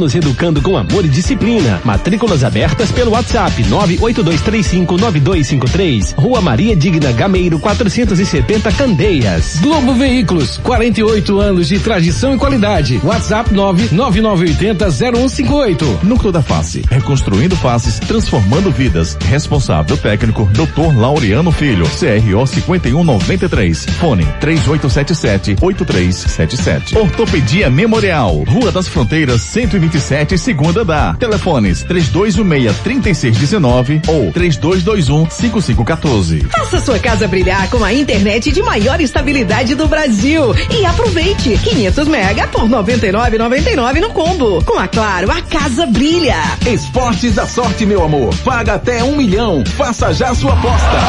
Nos educando com amor e disciplina. Matrículas abertas pelo WhatsApp 982359253. Rua Maria Digna Gameiro 470 Candeias. Globo Veículos, 48 anos de tradição e qualidade. WhatsApp 999800158. Núcleo da Face, reconstruindo faces, transformando vidas. Responsável técnico Dr. Laureano Filho, CRO 5193. Fone 3877-8377. Ortopedia Memorial, Rua das Fronteiras 120 27, segunda da. Telefones 3216-3619 ou 3221-5514. Faça sua casa brilhar com a internet de maior estabilidade do Brasil e aproveite 500 mega por 99,99 no combo. Com a Claro, a casa brilha. Esportes da sorte, meu amor. Paga até um milhão. Faça já sua aposta.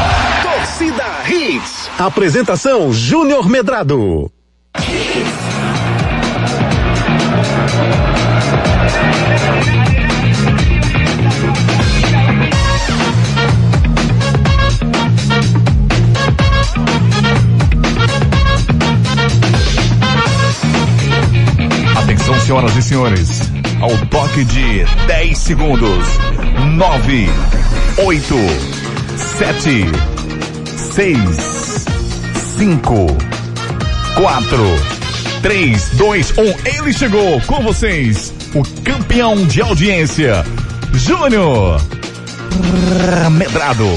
Torcida Hits. Apresentação Júnior Medrado. Atenção, senhoras e senhores, ao toque de 10 segundos. 9, 8, 7, 6, 5, 4, 3, 2, 1. Ele chegou com vocês, o campeão de audiência, Júnior Medrado.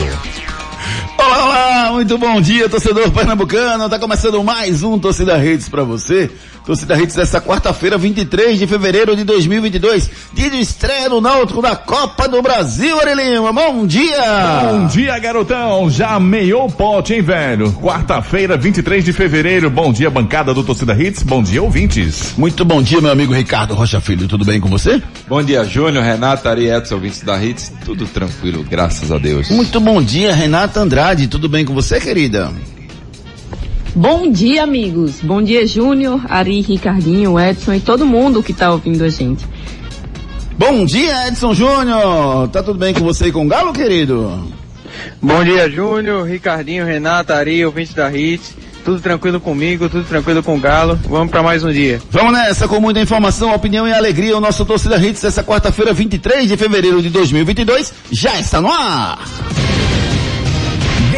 Olá, olá, muito bom dia, torcedor pernambucano. Tá começando mais um Torcida Redes para você. Torcida Hits dessa quarta-feira, 23 de fevereiro de 2022, dia de estreia no Náutico da Copa do Brasil, Arilima. Bom dia! Bom dia, garotão. Já meiou o pote, hein, velho? Quarta-feira, 23 de fevereiro. Bom dia, bancada do Torcida Hits. Bom dia, ouvintes. Muito bom dia, meu amigo Ricardo Rocha Filho. Tudo bem com você? Bom dia, Júnior, Renato, Ari Edson, ouvintes da Hits. Tudo tranquilo, graças a Deus. Muito bom dia, Renata Andrade. Tudo bem com você, querida? Bom dia, amigos. Bom dia, Júnior, Ari, Ricardinho, Edson e todo mundo que está ouvindo a gente. Bom dia, Edson Júnior. Tá tudo bem com você e com o Galo, querido? Bom dia, Júnior, Ricardinho, Renata, Ari, ouvinte da Hits. Tudo tranquilo comigo, tudo tranquilo com o Galo. Vamos para mais um dia. Vamos nessa com muita informação, opinião e alegria. O nosso torcida Hits essa quarta-feira, 23 de fevereiro de 2022, já está no ar.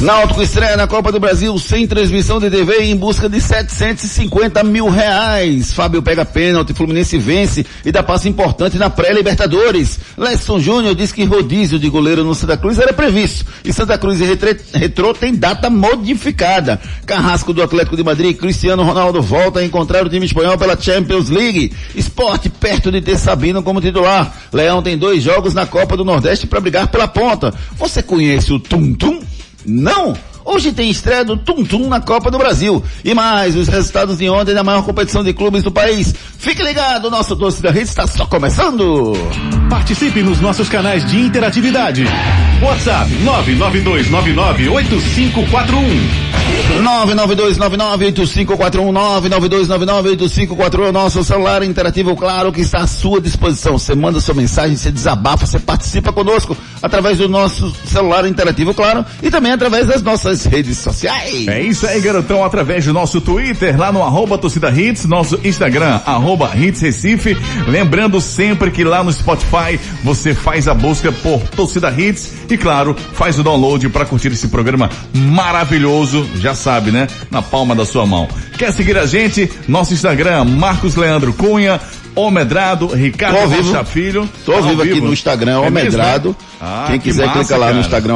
Náutico estreia na Copa do Brasil sem transmissão de TV em busca de 750 mil reais. Fábio pega pênalti, Fluminense vence e dá passo importante na pré-Libertadores. Lesson Júnior diz que rodízio de goleiro no Santa Cruz era previsto e Santa Cruz e Retrô tem data modificada. Carrasco do Atlético de Madrid, Cristiano Ronaldo volta a encontrar o time espanhol pela Champions League. Esporte perto de ter Sabino como titular. Leão tem dois jogos na Copa do Nordeste para brigar pela ponta. Você conhece o Tum Tum? Não! Hoje tem estreia do Tum Tum na Copa do Brasil. E mais, os resultados de ontem na maior competição de clubes do país. Fique ligado, nosso Doce da Rede está só começando. Participe nos nossos canais de interatividade. WhatsApp 992998541. 992998541 992998541 é o nosso celular interativo, claro, que está à sua disposição. Você manda sua mensagem, você desabafa, você participa conosco através do nosso celular interativo, claro, e também através das nossas redes sociais. É isso aí, garotão, através do nosso Twitter, lá no arroba torcida hits, nosso Instagram, arroba hits Recife. Lembrando sempre que lá no Spotify você faz a busca por torcida hits e claro, faz o download para curtir esse programa maravilhoso, já sabe, né? Na palma da sua mão. Quer seguir a gente? Nosso Instagram, Marcos Leandro Cunha, Omedrado, Ricardo Tô vivo. Rocha Filho. Tô ao Tá vivo aqui no Instagram, É mesmo, Almedrado. né? Ah, Quem que quiser massa, clica lá cara. no Instagram.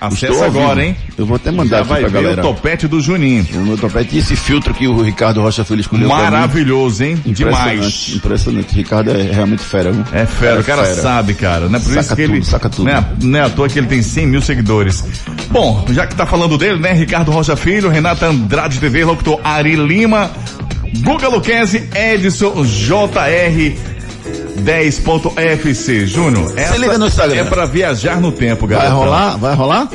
Acessa Estou ao agora, vivo. hein? Eu vou até mandar Já aqui vai pra ver galera. o topete do Juninho. O meu topete e esse filtro que o Ricardo Rocha Filho escolheu. Maravilhoso, hein? Impressionante, Demais. Impressionante. Ricardo é realmente fera, viu? É fera, o cara fera. sabe, cara. Não é por isso Saca que ele. tudo, saca tudo. Não é, não é à toa que ele tem 100 mil seguidores. Bom, já que tá falando dele, né? Ricardo Rocha Filho, Renata Andrade TV, locutor Ari Lima, Guga Luquezzi, Edson JR. 10.fc, Júnior. essa liga no Instagram. É pra viajar no tempo, Vai galera. rolar? Vai rolar?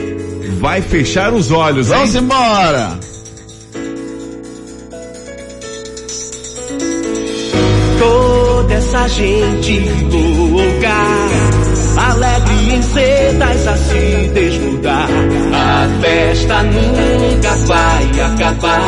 Vai fechar os olhos, hein? Vamos embora! Toda essa gente louca alegre em sedas a se desnudar. A festa nunca vai acabar.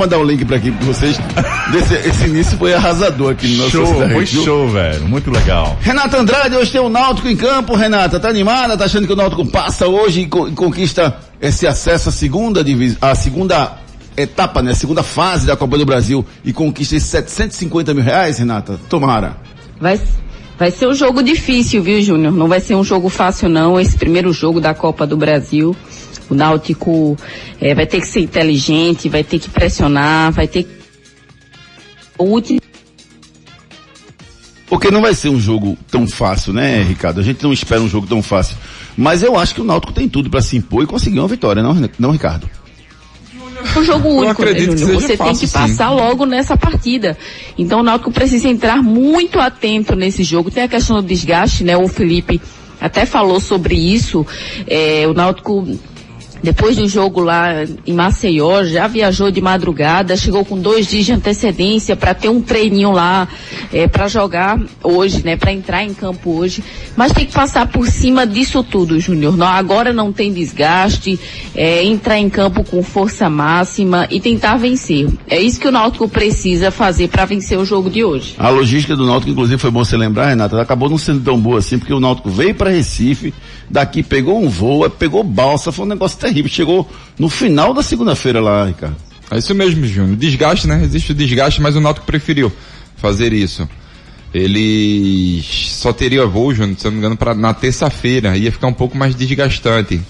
Mandar o link pra aqui pra vocês. Desse, esse início foi arrasador aqui no nosso Show, Cidade, foi viu? show, velho. Muito legal. Renata Andrade, hoje tem o Náutico em campo, Renata. Tá animada? Tá achando que o Náutico passa hoje e, co- e conquista esse acesso à segunda divisão, à segunda etapa, né? A segunda fase da Copa do Brasil e conquista esses 750 mil reais, Renata? Tomara. Vai, vai ser um jogo difícil, viu, Júnior? Não vai ser um jogo fácil, não. Esse primeiro jogo da Copa do Brasil. O Náutico eh, vai ter que ser inteligente, vai ter que pressionar, vai ter que. O último. Porque não vai ser um jogo tão fácil, né, Ricardo? A gente não espera um jogo tão fácil. Mas eu acho que o Náutico tem tudo pra se impor e conseguir uma vitória, não, não Ricardo? um jogo único, né, que Júnior? Você tem fácil, que sim. passar logo nessa partida. Então o Náutico precisa entrar muito atento nesse jogo. Tem a questão do desgaste, né? O Felipe até falou sobre isso. É, o Náutico depois do jogo lá em Maceió, já viajou de madrugada, chegou com dois dias de antecedência para ter um treininho lá, é, para jogar hoje, né, para entrar em campo hoje. Mas tem que passar por cima disso tudo, Júnior. Agora não tem desgaste, é, entrar em campo com força máxima e tentar vencer. É isso que o Náutico precisa fazer para vencer o jogo de hoje. A logística do Náutico, inclusive, foi bom você lembrar, Renata, acabou não sendo tão boa assim, porque o Náutico veio para Recife, daqui pegou um voo, pegou balsa, foi um negócio. Chegou no final da segunda-feira lá, Ricardo. É isso mesmo, Júnior. Desgaste, né? Existe o desgaste, mas o Náutico preferiu fazer isso. Ele só teria voo, Júnior, se não me engano, pra, na terça-feira. Ia ficar um pouco mais desgastante.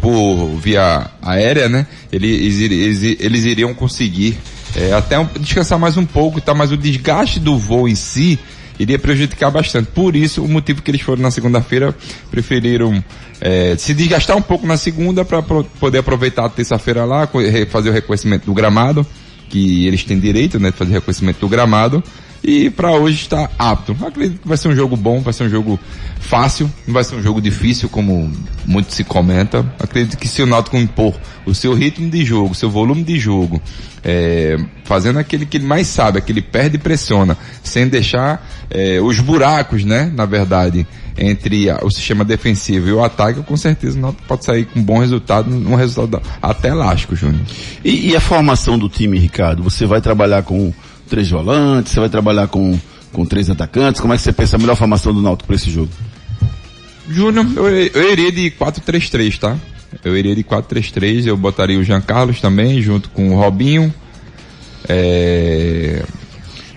Por via aérea, né? Eles, eles, eles iriam conseguir é, até um- descansar mais um pouco tal, mas o desgaste do voo em si iria prejudicar bastante. Por isso, o motivo que eles foram na segunda-feira, preferiram é, se desgastar um pouco na segunda para poder aproveitar a terça-feira lá, fazer o reconhecimento do gramado, que eles têm direito, né, de fazer reconhecimento do gramado. E para hoje está apto. Acredito que vai ser um jogo bom, vai ser um jogo fácil, não vai ser um jogo difícil, como muito se comenta. Acredito que se o Náutico impor o seu ritmo de jogo, seu volume de jogo, é, fazendo aquele que ele mais sabe, aquele perde e pressiona, sem deixar é, os buracos, né, na verdade, entre a- o sistema defensivo e o ataque, com certeza o Náutico pode sair com um bom resultado, um resultado até elástico, Júnior. E, e a formação do time, Ricardo? Você vai trabalhar com três volantes, você vai trabalhar com, com três atacantes? Como é que você pensa a melhor formação do Náutico para esse jogo? Júnior, eu, eu iria de 4-3-3, tá? Eu iria de 4-3-3, eu botaria o Jean Carlos também, junto com o Robinho. É...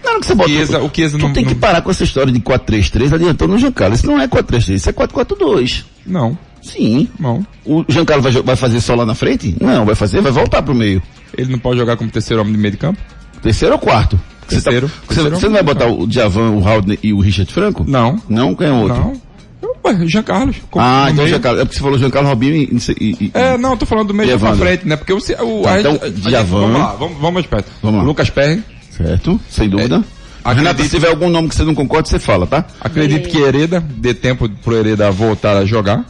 Não, que você bota. Chiesa- o Chiesa tu não- tem que não- parar com essa história de 4-3-3 adiantando o Giancarlo. Isso não é 4-3-3, isso é 4-4-2. Não, Sim. não. O Giancarlo vai, jo- vai fazer só lá na frente? Não, vai fazer, vai voltar pro meio. Ele não pode jogar como terceiro homem de meio de campo? Terceiro ou quarto? Você tá- Terceiro. você, Terceiro você não vai botar o Djavan, o Haldner e o Richard Franco? Não. Não? Quem é o outro? Não. Ué, Jean Carlos. Ah, no então meio. Giancarlo. É porque você falou Giancarlo Robinho e... e- e- É, não, tô falando do meio pra frente, né? Porque o, o Tá, a então, a. Vamos lá, vamos, vamos mais perto. Vamos lá. Lucas Perry. Certo, sem dúvida. É, Renata, acredito- se tiver algum nome que você não concorde, você fala, tá? Acredito que Hereda dê tempo pro Hereda voltar a jogar.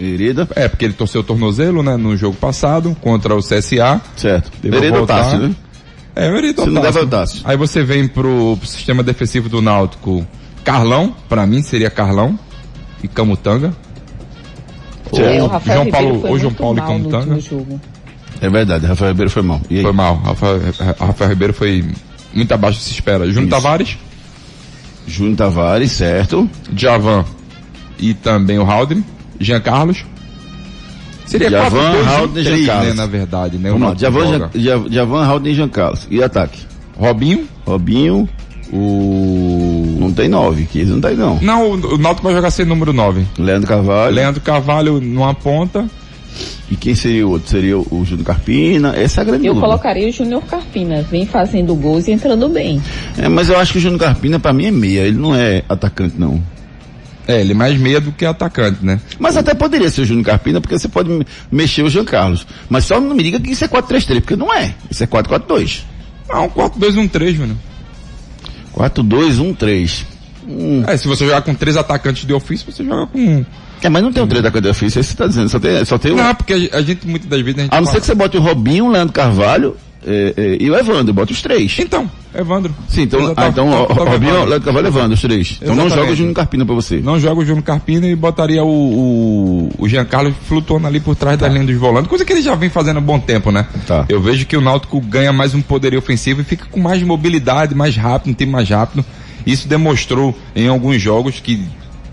Hereda. É, porque ele torceu o tornozelo, né, no jogo passado, contra o CSA. Certo. Deve Hereda ou voltar. Tássio, né? É, o Hereda Se não der, Tássio. Aí você vem pro, pro sistema defensivo do Náutico, Carlão, pra mim seria Carlão e Camutanga. É, o João Ribeiro Paulo, foi ou João muito Paulo e Camutanga. É verdade, Rafael Ribeiro foi mal. E aí? Foi mal. Rafael, Rafael Ribeiro foi muito abaixo do que se espera. Júnior Isso. Tavares, Júnior Tavares, certo. Javan e também o Haldren. Jean Carlos. Seria Javan, 4, 2, 1, Haldren, 3, Jean Carlos. né, na verdade, né? Vamos O lá, Javan, Javan, e Jean Carlos. E ataque? Robinho, Robinho, o... não tem nove, que não tem não. Não, o o Náutico vai jogar sem número 9. Leandro Carvalho. Leandro Carvalho numa ponta. E quem seria o outro? Seria o, Júnior Carpina? Essa é a grande Eu dúvida. colocaria o Júnior Carpina, vem fazendo gols e entrando bem. É, mas eu acho que o Júnior Carpina pra mim é meia, ele não é atacante não. É, ele é mais meia do que atacante, né? Mas até poderia ser o Júnior Carpina, porque você pode me- mexer o Jean Carlos. Mas só não me diga que isso é 4-3-3, porque não é. Isso é 4-4-2. Não, 4-2-1-3, Júnior. 4-2-1-3. Hum. É, se você jogar com três atacantes de ofício, você joga com... É, mas não tem um 3 atacante de ofício, é isso que você tá dizendo. Só tem, só tem um. Não, porque a, a gente, muitas das vezes, a gente A não fala- ser que você bote o Robinho, o Leandro Carvalho é, é, e o Evandro, bota os três. Então, Evandro. Sim, então, Exatamente. ah, então Tá- tá o Robinho, Evandro. Evandro, os três. Então não Exatamente. joga o Júnior Carpina pra você. Não joga o Júnior Carpina e botaria o, o, o Giancarlo flutuando ali por trás da linha dos volantes, coisa que ele já vem fazendo há bom tempo, né? Tá. Eu vejo que o Náutico ganha mais um poderio ofensivo e fica com mais mobilidade, mais rápido, um time mais rápido. Isso demonstrou em alguns jogos que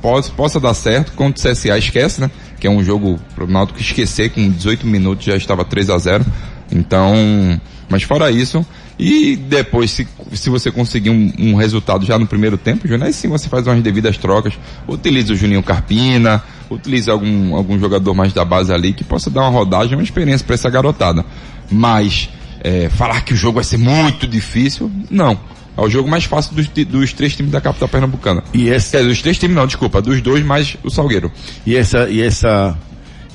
possa, possa dar certo, contra o CSA esquece, né? Que é um jogo pro Náutico esquecer, com 18 minutos já estava 3 a 0 Então, mas fora isso, e depois, se, se você conseguir um, um resultado já no primeiro tempo, Júnior, aí sim você faz umas devidas trocas, utiliza o Juninho Carpina, utiliza algum, algum jogador mais da base ali que possa dar uma rodagem, uma experiência para essa garotada. Mas, é, falar que o jogo vai ser muito difícil, não. É o jogo mais fácil dos, dos três times da capital pernambucana. E esse, Quer dizer, dos três times não, desculpa, dos dois mais o Salgueiro. E essa, e essa,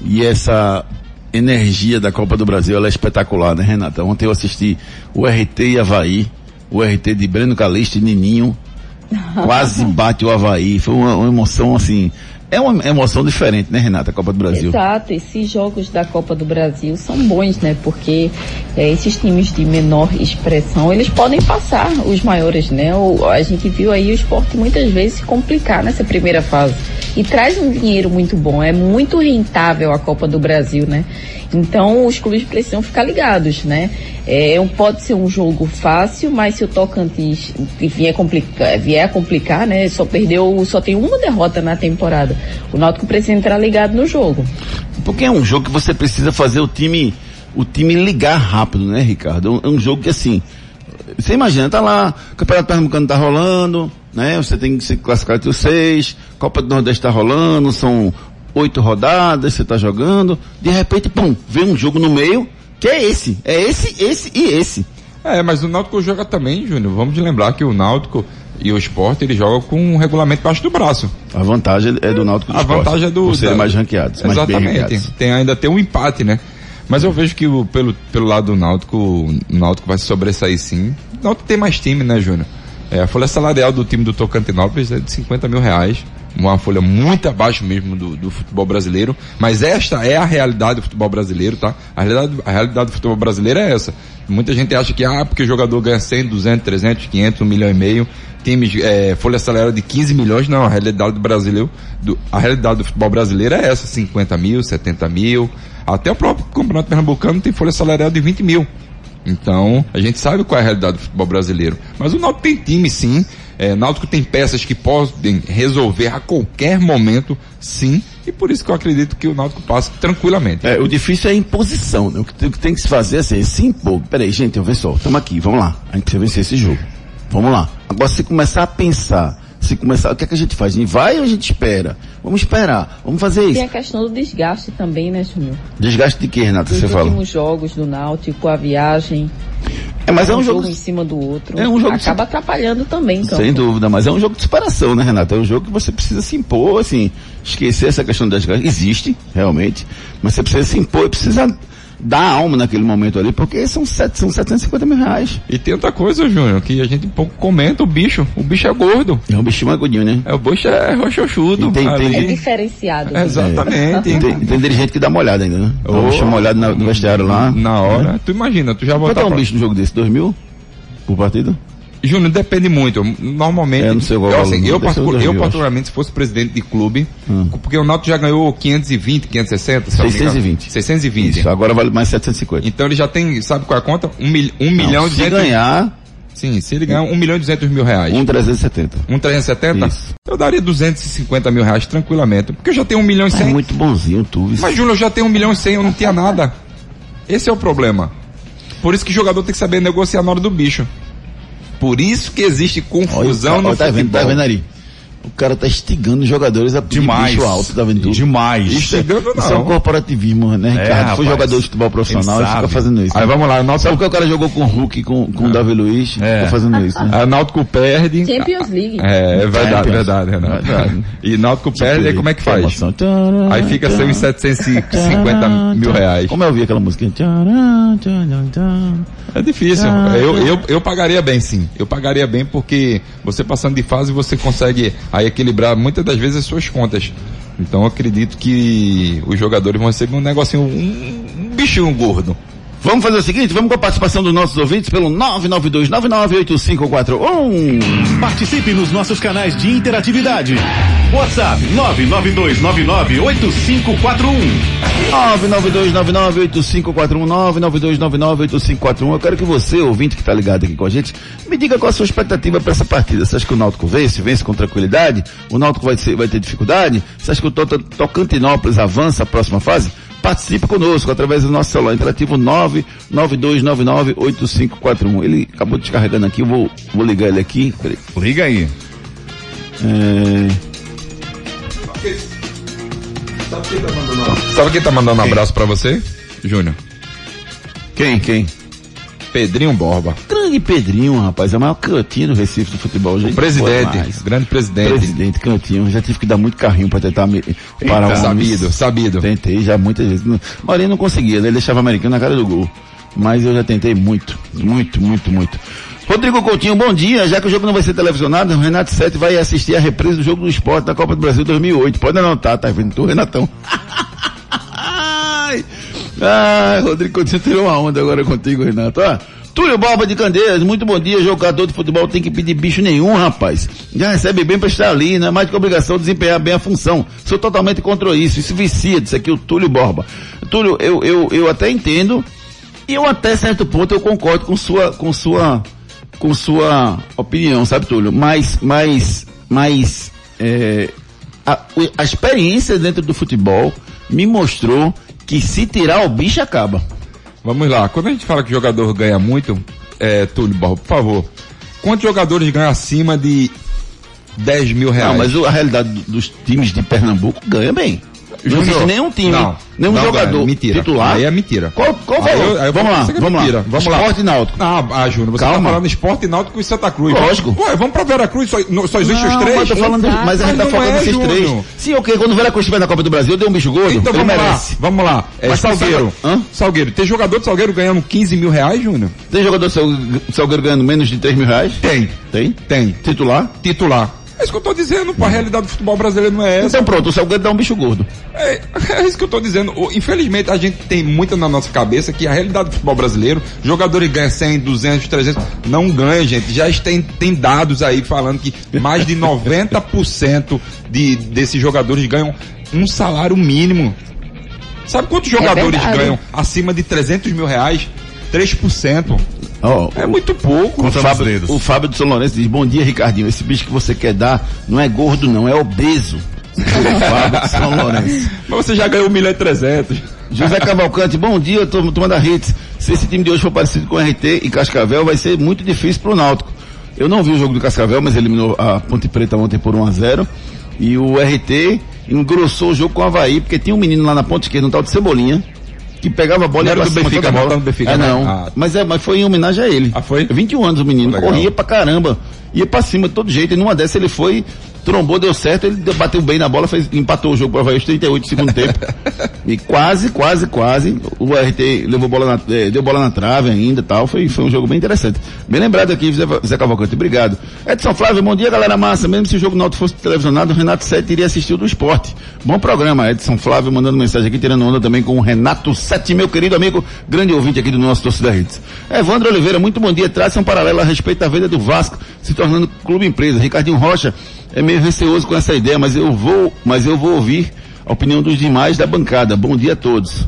e essa energia da Copa do Brasil, ela é espetacular, né, Renata? Ontem eu assisti o RT e Havaí, o RT de Breno Calixto e Nininho, quase bate o Havaí, foi uma, uma emoção assim, é uma emoção diferente, né, Renata, a Copa do Brasil. Exato, esses jogos da Copa do Brasil são bons, né? Porque é, esses times de menor expressão, eles podem passar os maiores, né? O, a gente viu aí o esporte muitas vezes se complicar nessa primeira fase. E traz um dinheiro muito bom, é muito rentável a Copa do Brasil, né? Então os clubes precisam ficar ligados, né? É, pode ser um jogo fácil, mas se o Tocantins vier complicar, vier a complicar, né? Só perdeu, só tem uma derrota na temporada. O Náutico precisa entrar ligado no jogo. Porque é um jogo que você precisa fazer o time, o time ligar rápido, né, Ricardo? É um jogo que assim, você imagina, tá lá, o Campeonato Pernambucano tá rolando, né? Você tem que se classificar entre os seis, Copa do Nordeste tá rolando, são oito rodadas, você tá jogando, de repente, pum, vem um jogo no meio, que é esse, é esse, esse e esse. É, mas o Náutico joga também, Júnior. Vamos lembrar que o Náutico e o Sport, ele joga com um regulamento baixo do braço. A vantagem é do Náutico do A Sport, vantagem é do... Por serem da- mais ranqueados, mais Exatamente. ranqueados. Tem, ainda tem um empate, né? Mas eu vejo que o- pelo, pelo lado do Náutico, o Náutico vai se sobressair sim. O Náutico tem mais time, né, Júnior? É, a folha salarial do time do Tocantinópolis é de 50 mil reais. Uma folha muito abaixo mesmo do, do futebol brasileiro. Mas esta é a realidade do futebol brasileiro, tá? A realidade, a realidade do futebol brasileiro é essa. Muita gente acha que, ah, porque o jogador ganha 100, 200, 300, 500, 1 milhão e meio, times, é, folha salarial de 15 milhões, não, a realidade do brasileiro, do, a realidade do futebol brasileiro é essa, 50 mil, 70 mil, até o próprio campeonato pernambucano tem folha salarial de 20 mil. Então, a gente sabe qual é a realidade do futebol brasileiro. Mas o Náutico tem time, sim. É, Náutico tem peças que podem resolver a qualquer momento, sim. E por isso que eu acredito que o Náutico passa tranquilamente. É, o difícil é a imposição, né? O que, tem- que se fazer é se impor. Peraí, gente, eu só, estamos aqui, vamos lá. A gente precisa vencer esse jogo. Vamos lá. Agora, se começar a pensar, se começar, o que é que a gente faz? A gente vai ou a gente espera? Vamos esperar, vamos fazer Tem isso. a questão do desgaste também, né, Júnior? Desgaste de quê, Renata, Os você fala? últimos jogos do Náutico, a viagem, É, mas é um jogo, em cima do outro. é um jogo de Acaba atrapalhando também, então. sem dúvida, mas é um jogo de superação, né, Renata? É um jogo que você precisa se impor, assim, esquecer essa questão do desgaste. Existe, realmente, mas você precisa se impor e precisa dar alma naquele momento ali, porque são, sete, são 750 mil reais. E tem outra coisa, Júnior, que a gente pouco comenta, o bicho. O bicho é gordo. É um bichinho agudinho, né? É, o bicho é roxoxudo. E tem- tem-. É diferenciado. Exatamente. Tem, tem dirigente que dá uma olhada ainda, né? Dá bicho uma olhada na- no vestiário lá. Na hora. Tu imagina, tu já Quanto botar é um pra- bicho no jogo desse? Dois mil? Por partida? Júnior, depende muito. Normalmente. É, não sei eu, assim, não. eu, particu- o eu particularmente, se fosse presidente de clube, porque o Náutico já ganhou 520, 560, se eu não me engano. 620. 620. Isso, agora vale mais 750. Então ele já tem, sabe qual é a conta? Um, mil, um milhão e se 200 ganhar, Sim, se ele ganhar um milhão e 200 mil reais. um 370. Um 370? Isso. Eu daria 250 mil reais tranquilamente. Porque eu já tenho um milhão e É 100. muito bonzinho tu. isso. Mas Júnior, eu já tenho um milhão e 100, eu não tinha nada. Esse é o problema. Por isso que jogador tem que saber negociar na hora do bicho. Por isso que existe confusão Olha, no olha, tá vendo, futebol. tá vendo ali? O cara tá instigando os jogadores a pedir Demais. bicho alto, tá vendo tudo? Demais. Instigando Isso é um não. corporativismo, né, Ricardo? rapaz. Foi jogador de futebol profissional e fica fazendo isso. Aí vamos lá, Náutico, Sabe porque o cara jogou com o Hulk, com, com o Davi Luiz? É. Ficou fazendo isso, né? a Náutico perde. Champions League. É, é verdade, Champions. verdade, Renato. Verdade. E Náutico perde, aí como é que faz? Emoção. Aí fica sem os 750 mil reais. Como eu ouvi aquela música? É difícil. Eu, eu, eu pagaria bem, sim. Eu pagaria bem porque você passando de fase você consegue aí equilibrar muitas das vezes as suas contas. Então acredito que os jogadores vão receber um negocinho, um, um bichinho gordo. Vamos fazer o seguinte, vamos com a participação dos nossos ouvintes pelo 992998541. Participe nos nossos canais de interatividade. WhatsApp 992998541. 992998541. Eu quero que você, ouvinte que está ligado aqui com a gente, me diga qual a sua expectativa para essa partida. Você acha que o Náutico vence, vence com tranquilidade? O Náutico vai, ser, vai ter dificuldade? Você acha que o Tota- Tocantinópolis avança a próxima fase? Participe conosco através do nosso celular interativo 992998541. Ele acabou descarregando aqui, eu vou, vou ligar ele aqui. Peraí. Liga aí. É... Sabe quem tá mandando um abraço pra você, Júnior? Quem? Quem? Pedrinho Borba. Grande Pedrinho, rapaz, é o maior cantinho do Recife do futebol. Gente, O presidente, grande presidente. Presidente, cantinho. Já tive que dar muito carrinho pra tentar me parar o homem. Sabido, sabido. Tentei já muitas vezes. Marinho não conseguia, né? ele deixava o americano na cara do gol. Mas eu já tentei muito, muito, muito, muito. Rodrigo Coutinho, bom dia. Já que o jogo não vai ser televisionado, o Renato Sete vai assistir a reprise do jogo do esporte da Copa do Brasil 2008. Pode anotar, tá vendo tu, Renatão? Ai, Rodrigo Coutinho tirou uma onda agora contigo, Renato. Ó, Túlio Barba de Candeias, muito bom dia. Jogador de futebol tem que pedir bicho nenhum, rapaz. Já recebe bem pra estar ali, não é mais que obrigação de desempenhar bem a função. Sou totalmente contra isso. Isso vicia, disse aqui o Túlio Borba. Túlio, eu, eu, eu até entendo, e eu até certo ponto eu concordo com sua, com sua, com sua opinião, sabe, Túlio? Mas, mas, mas, é, a, a experiência dentro do futebol me mostrou que se tirar o bicho acaba. Vamos lá. Quando a gente fala que jogador ganha muito, é, Túlio Borba, por favor, quantos jogadores ganham acima de 10 mil reais? Não, mas a realidade do- dos times de Pernambuco ganha bem. Não Júnior, existe nenhum time, não, nenhum não jogador ganha, mentira. titular. Aí é mentira. Qual, qual Aí valor? eu- eu vamos lá, é vamos mentira. lá. Vamos lá. Esporte Náutico. Ah, ah, Júnior, você Calma. tá falando esporte náutico e Santa Cruz. Lógico. Ué, vamos pra Vera Cruz, só, não- só existe os Não, três? mas, eu tô falando, Exato. mas a gente tá Mas não focando é, três. Sim, ok, quando o Veracruz estiver na Copa do Brasil, deu um bicho gordo, Então ele vamos merece. lá, vamos lá. É, Mas Salgueiro. Hã? Salgueiro. Tem jogador de Salgueiro ganhando 15 mil reais, Júnior? Tem jogador do Sal- Salgueiro ganhando menos de 3 mil reais? Tem. Tem? Tem. Titular? Titular. É isso que eu tô dizendo, pô, a realidade do futebol brasileiro não é essa. Então pronto, o Salgueiro dá um bicho gordo. É, é isso que eu tô dizendo. Infelizmente, a gente tem muito na nossa cabeça que a realidade do futebol brasileiro, jogadores ganham 100, 200, 300, não ganha, gente. Já tem, tem dados aí falando que mais de 90% de, desses jogadores ganham um salário mínimo. Sabe quantos jogadores verdade. ganham acima de 300 mil reais? 3%. Ó, É muito pouco. o nos Fábio, o Fábio de São Lourenço diz, bom dia Ricardinho, esse bicho que você quer dar não é gordo não, é obeso. O Fábio de São Lourenço. Mas você já ganhou 1 milhão e 300. José Cavalcante, bom dia, tô tomando a hits. Se esse time de hoje for parecido com o RT e Cascavel, vai ser muito difícil pro Náutico. Eu não vi o jogo do Cascavel, mas eliminou a Ponte Preta ontem por 1 a 0 E o RT engrossou o jogo com o Havaí, porque tinha um menino lá na ponta esquerda, um tal de Cebolinha, que pegava a bola Não e era do Benfica, a não, bola. Benfica, é, não. não. Ah. Mas, é, mas foi em homenagem a ele. Ah, foi? 21 anos o menino, Legal. corria pra caramba. Ia pra cima de todo jeito, e numa dessa ele foi trombou, deu certo, ele bateu bem na bola, fez, empatou o jogo para aos 38 do segundo tempo. E quase, quase, quase, o RT levou bola na, eh, deu bola na trave ainda tal. Foi, foi um jogo bem interessante. Bem lembrado aqui, Zé, Zé Cavalcante. Obrigado. Edson Flávio, bom dia, galera massa. Mesmo se o jogo Náutico fosse televisionado, o Renato Sete iria assistir o do esporte. Bom programa, Edson Flávio mandando mensagem aqui, tirando onda também com o Renato Sete, meu querido amigo, grande ouvinte aqui do nosso Torcida Hits. Evandro Oliveira, muito bom dia. Traça um paralelo a respeito da venda do Vasco se tornando clube empresa. Ricardinho Rocha é meio receoso com essa ideia, mas eu vou, mas eu vou ouvir a opinião dos demais da bancada. Bom dia a todos.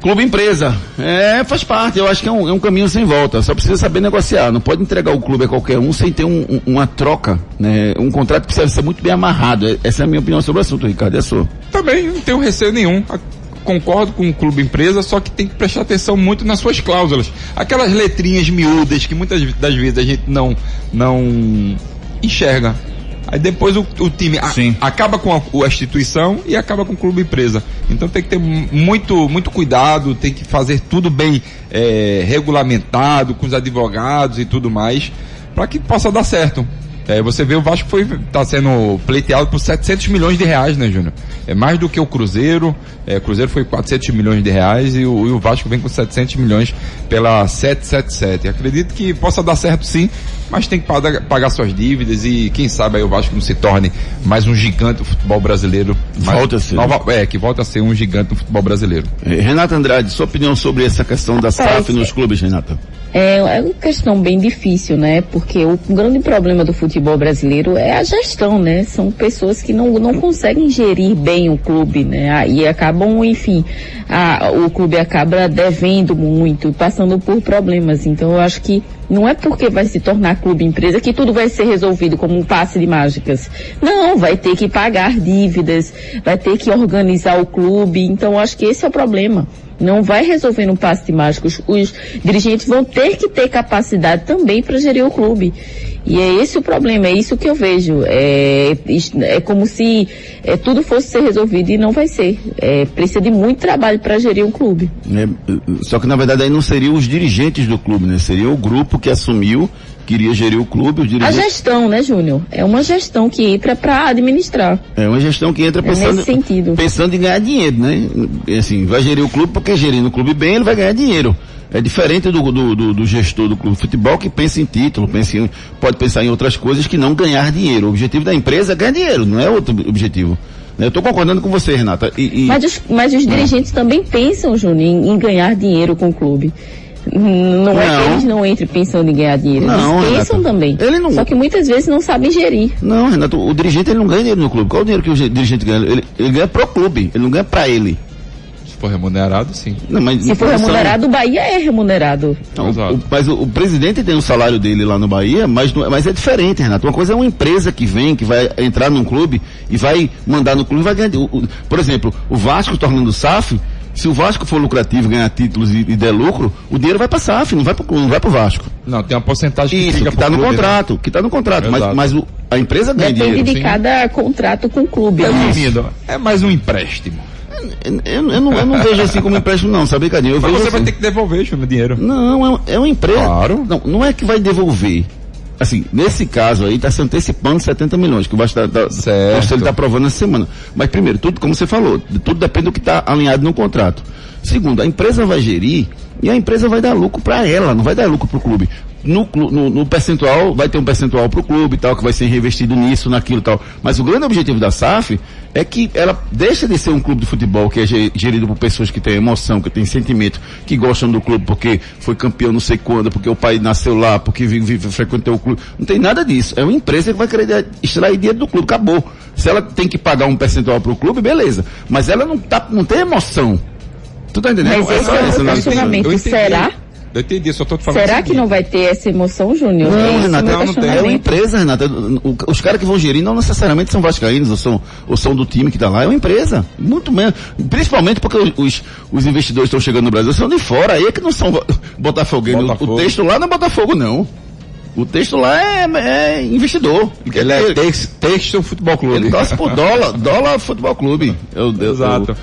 Clube empresa. É, faz parte. Eu acho que é um, é um caminho sem volta. Só precisa saber negociar. Não pode entregar o clube a qualquer um sem ter um- um- uma troca, né? Um contrato precisa ser muito bem amarrado. É- Essa é a minha opinião sobre o assunto, Ricardo. É a sua. Também não tenho receio nenhum. Concordo com o clube empresa, só que tem que prestar atenção muito nas suas cláusulas. Aquelas letrinhas miúdas que muitas das vezes a gente não, não enxerga. Aí depois o, o time a- acaba com a, a instituição e acaba com o clube empresa. Então tem que ter mu- muito, muito cuidado, tem que fazer tudo bem eh, regulamentado, com os advogados e tudo mais, para que possa dar certo. É, você vê o Vasco foi tá sendo pleiteado por 700 milhões de reais, né, Júnior? É mais do que o Cruzeiro. É, o Cruzeiro foi 400 milhões de reais e o, e o Vasco vem com 700 milhões pela 777. Acredito que possa dar certo sim, mas tem que pagar, pagar suas dívidas e quem sabe aí o Vasco não se torne mais um gigante do futebol brasileiro. Mais- Volta a ser. nova- é, que volta a ser um gigante do futebol brasileiro. Renata Andrade, sua opinião sobre essa questão da SAF nos clubes, Renata? É, é uma questão bem difícil, né? Porque o grande problema do futebol brasileiro é a gestão, né? São pessoas que não, não conseguem gerir bem o clube, né? E acabam, enfim, a- o clube acaba devendo muito, passando por problemas. Então eu acho que não é porque vai se tornar clube empresa que tudo vai ser resolvido como um passe de mágicas. Não, vai ter que pagar dívidas, vai ter que organizar o clube. Então eu acho que esse é o problema. Não vai resolver no passe de mágicos. Os dirigentes vão ter que ter capacidade também para gerir o clube. E é esse o problema, é isso que eu vejo. É, é como se é, tudo fosse ser resolvido e não vai ser. É, precisa de muito trabalho para gerir um clube. É, só que na verdade aí não seriam os dirigentes do clube, né? Seria o grupo que assumiu, queria gerir o clube, os A dirigentes. gestão, né, Júnior? É uma gestão que entra para administrar. É uma gestão que entra É pensando, nesse sentido. pensando em ganhar dinheiro, né? Assim, vai gerir o clube porque gerindo o clube bem ele vai ganhar dinheiro. É diferente do, do, do- do gestor do clube de futebol que pensa em título, pensa em, pode pensar em outras coisas que não ganhar dinheiro. O objetivo da empresa é ganhar dinheiro, não é outro objetivo. Eu estou concordando com você, Renata. E, e- Mas os, mas os dirigentes também pensam, Júnior, em, em ganhar dinheiro com o clube. Não, é que Não. eles não entrem pensando em ganhar dinheiro. Não, eles pensam Renata. também. Ele não- Só que muitas vezes não sabem gerir. Não, Renato, o dirigente ele não ganha dinheiro no clube. Qual é o dinheiro que o ge- dirigente ganha? Ele, ele ganha pro clube, ele não ganha pra ele. Se for remunerado, sim. Não, mas Se for remunerado, o Bahia é remunerado. Não, o- mas o, o presidente tem o salário dele lá no Bahia, mas, não- mas é diferente, Renato. Uma coisa é uma empresa que vem, que vai entrar num clube e vai mandar no clube e vai ganhar. o- o- por exemplo, o Vasco tornando SAF, se o Vasco for lucrativo, ganhar títulos e, e der lucro, o dinheiro vai pra SAF, não vai pro, clube, não vai pro Vasco. Não, tem uma porcentagem que Isso, fica que pro tá no clube, né? contrato, que tá no contrato, mas, Exato. mas o- a empresa ganha Depende dinheiro. de cada contrato com o clube. né? Resumindo, é mais um empréstimo. Eu, eu não, eu não vejo assim como empréstimo não, sabe, Cadinho? Eu Mas vejo você vai assim- ter que devolver, Júnior, dinheiro. Não, é, um- é uma empresa. Claro. Não, não é que vai devolver. Assim, nesse caso aí, está se antecipando 70 milhões, que o Vasco tá, tá, Conselho está aprovando essa semana. Mas primeiro, tudo, como você falou, tudo depende do que está alinhado no contrato. Segundo, a empresa vai gerir e a empresa vai dar lucro para ela, não vai dar lucro para o clube. No, no, no percentual, vai ter um percentual para o clube tal, que vai ser reinvestido nisso, naquilo e tal. Mas o grande objetivo da SAF é que ela deixa de ser um clube de futebol que é ge- gerido por pessoas que têm emoção, que têm sentimento, que gostam do clube porque foi campeão não sei quando, porque o pai nasceu lá, porque vive, vive, frequentou o clube. Não tem nada disso. É uma empresa que vai querer extrair dinheiro do clube. Acabou. Se ela tem que pagar um percentual para o clube, beleza. Mas ela não, tá, não tem emoção. Tu tá entendendo? Mas esse só é o questionamento. Será? Eu entendi, só tô te falando. Será que não vai ter essa emoção, Júnior? Não, É Renata, não, não tem. É uma empresa, Renata. Os caras que vão gerir não necessariamente são vascaínos ou são, ou são do time que está lá. É uma empresa. Muito menos. Principalmente porque os- os, investidores estão chegando no Brasil, são de fora. Aí é que não são bo- botafogueiros. O- Botafogo. O texto lá não é Botafogo, não. O texto lá é, é investidor. Ele é Tex- Texto Futebol Clube. Ele torce por dólar, dólar futebol clube. Eu, eu, Exato.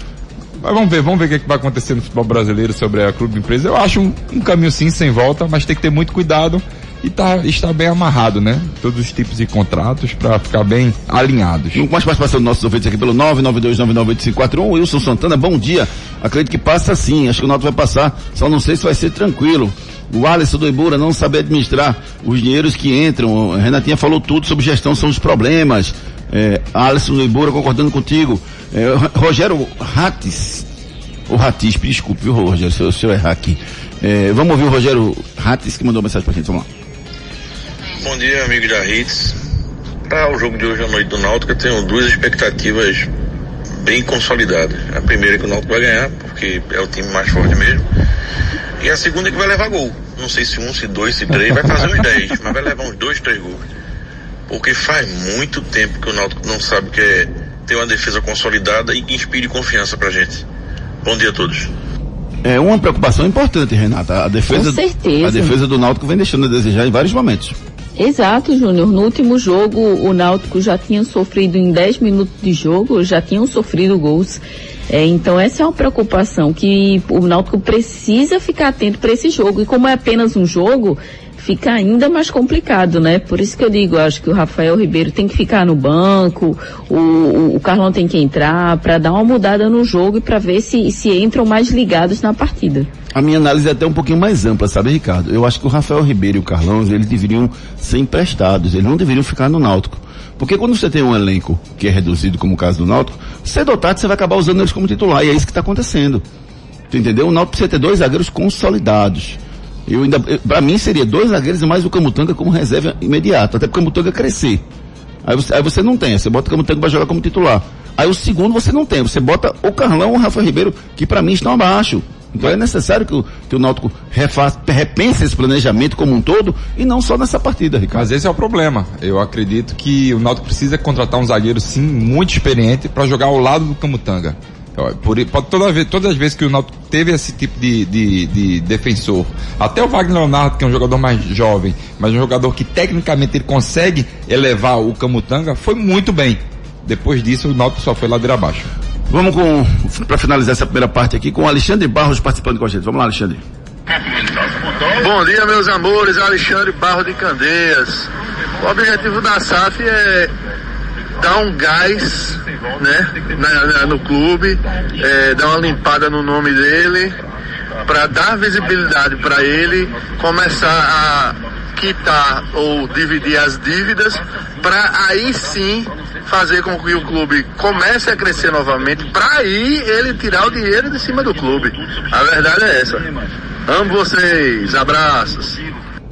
Mas vamos ver, vamos ver o que, é que vai acontecer no futebol brasileiro sobre a clube empresa. Eu acho um, um caminho sim, sem volta, mas tem que ter muito cuidado. e tá, está bem amarrado, né? Todos os tipos de contratos para ficar bem alinhados. Mais participação dos nossos ouvintes aqui pelo 992998541. Wilson Santana, bom dia. Acredito que passa sim, acho que o Náutico vai passar, só não sei se vai ser tranquilo. O Alisson do Ibura não sabe administrar os dinheiros que entram. A Renatinha falou tudo sobre gestão, são os problemas. É, Alisson Ibura concordando contigo. É, Rogério Ratis, o Ratis, desculpe, viu, Rogério, se eu, se eu errar aqui. É, vamos ouvir o Rogério Ratis que mandou mensagem pra gente, vamos lá. Bom dia, amigo da Hits. Para o jogo de hoje à noite do Náutico, eu tenho duas expectativas bem consolidadas. A primeira é que o Náutico vai ganhar, porque é o time mais forte mesmo. E a segunda é que vai levar gol. Não sei se um, se dois, se três, vai fazer uns dez, mas vai levar uns dois, três gols. Porque faz muito tempo que o Náutico não sabe que é ter uma defesa consolidada e que inspire confiança pra gente. Bom dia a todos. É uma preocupação importante, Renata. A defesa, Com certeza. a defesa do Náutico vem deixando a desejar em vários momentos. Exato, Júnior. No último jogo, o Náutico já tinha sofrido em 10 minutos de jogo, já tinham sofrido gols. É, então essa é uma preocupação que o Náutico precisa ficar atento para esse jogo. E como é apenas um jogo, fica ainda mais complicado, né? Por isso que eu digo, acho que o Rafael Ribeiro tem que ficar no banco, o, o, o Carlão tem que entrar para dar uma mudada no jogo e para ver se, se entram mais ligados na partida. A minha análise é até um pouquinho mais ampla, sabe, Ricardo? Eu acho que o Rafael Ribeiro e o Carlão, eles deveriam ser emprestados, eles não deveriam ficar no Náutico. Porque quando você tem um elenco que é reduzido, como o caso do Náutico, cedo ou tarde você vai acabar usando eles como titular, e é isso que está acontecendo. Tu entendeu? O Náutico precisa ter dois zagueiros consolidados. Eu ainda, para mim seria dois zagueiros e mais o Camutanga como reserva imediata, até porque o Camutanga crescer. Aí você, aí você não tem, você bota o Camutanga para jogar como titular. Aí o segundo você não tem, você bota o Carlão ou o Rafael Ribeiro, que para mim estão abaixo. Então é necessário que o, que o Náutico refaça, repense esse planejamento como um todo e não só nessa partida, Ricardo. Mas esse é o problema. Eu acredito que o Náutico precisa contratar um zagueiro, sim, muito experiente para jogar ao lado do Camutanga. Por, toda vez, todas as vezes que o Náutico teve esse tipo de, de, de, defensor, até o Wagner Leonardo, que é um jogador mais jovem, mas um jogador que tecnicamente ele consegue elevar o Camutanga, foi muito bem. Depois disso, o Náutico só foi ladeira abaixo. Vamos com, para finalizar essa primeira parte aqui, com o Alexandre Barros participando com a gente. Vamos lá, Alexandre. Bom dia, meus amores. Alexandre Barros de Candeias. O objetivo da SAF é dar um gás né, na, na, no clube, é, dar uma limpada no nome dele, para dar visibilidade para ele, começar a quitar ou dividir as dívidas, para aí sim fazer com que o clube comece a crescer novamente, para aí ele tirar o dinheiro de cima do clube. A verdade é essa. Amo vocês, abraços.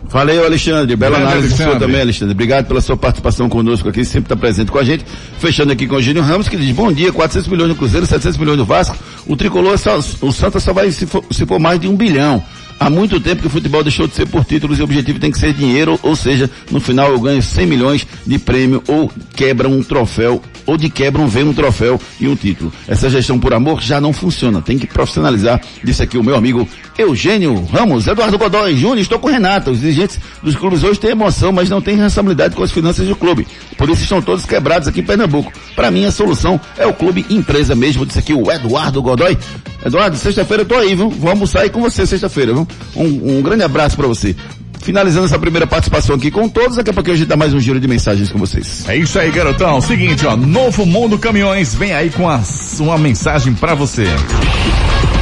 Valeu, Alexandre. Bela Valeu, análise Alexandre. também, Alexandre. Obrigado pela sua participação conosco aqui, sempre está presente com a gente. Fechando aqui com o Gênio Ramos, que diz, bom dia, 400 milhões no Cruzeiro, 700 milhões no Vasco. O Tricolor, o Santa só vai se for, se for mais de um bilhão. Há muito tempo que o futebol deixou de ser por títulos e o objetivo tem que ser dinheiro, ou seja, no final eu ganho 100 milhões de prêmio ou quebra um troféu, ou de quebra vem um troféu e um título. Essa gestão por amor já não funciona, tem que profissionalizar, disse aqui o meu amigo Eugênio Ramos, Eduardo Godoy Júnior, estou com Renata, os dirigentes dos clubes hoje têm emoção, mas não têm responsabilidade com as finanças do clube. Por isso estão todos quebrados aqui em Pernambuco. Para mim a solução é o clube empresa mesmo, disse aqui o Eduardo Godoy. Eduardo, sexta-feira eu tô aí, viu? Almoçar aí com você sexta-feira, viu? Um, um grande abraço para você. Finalizando essa primeira participação aqui com todos, daqui a pouco a gente dá mais um giro de mensagens com vocês. É isso aí, garotão. Seguinte, ó, Novo Mundo Caminhões vem aí com a, uma mensagem para você.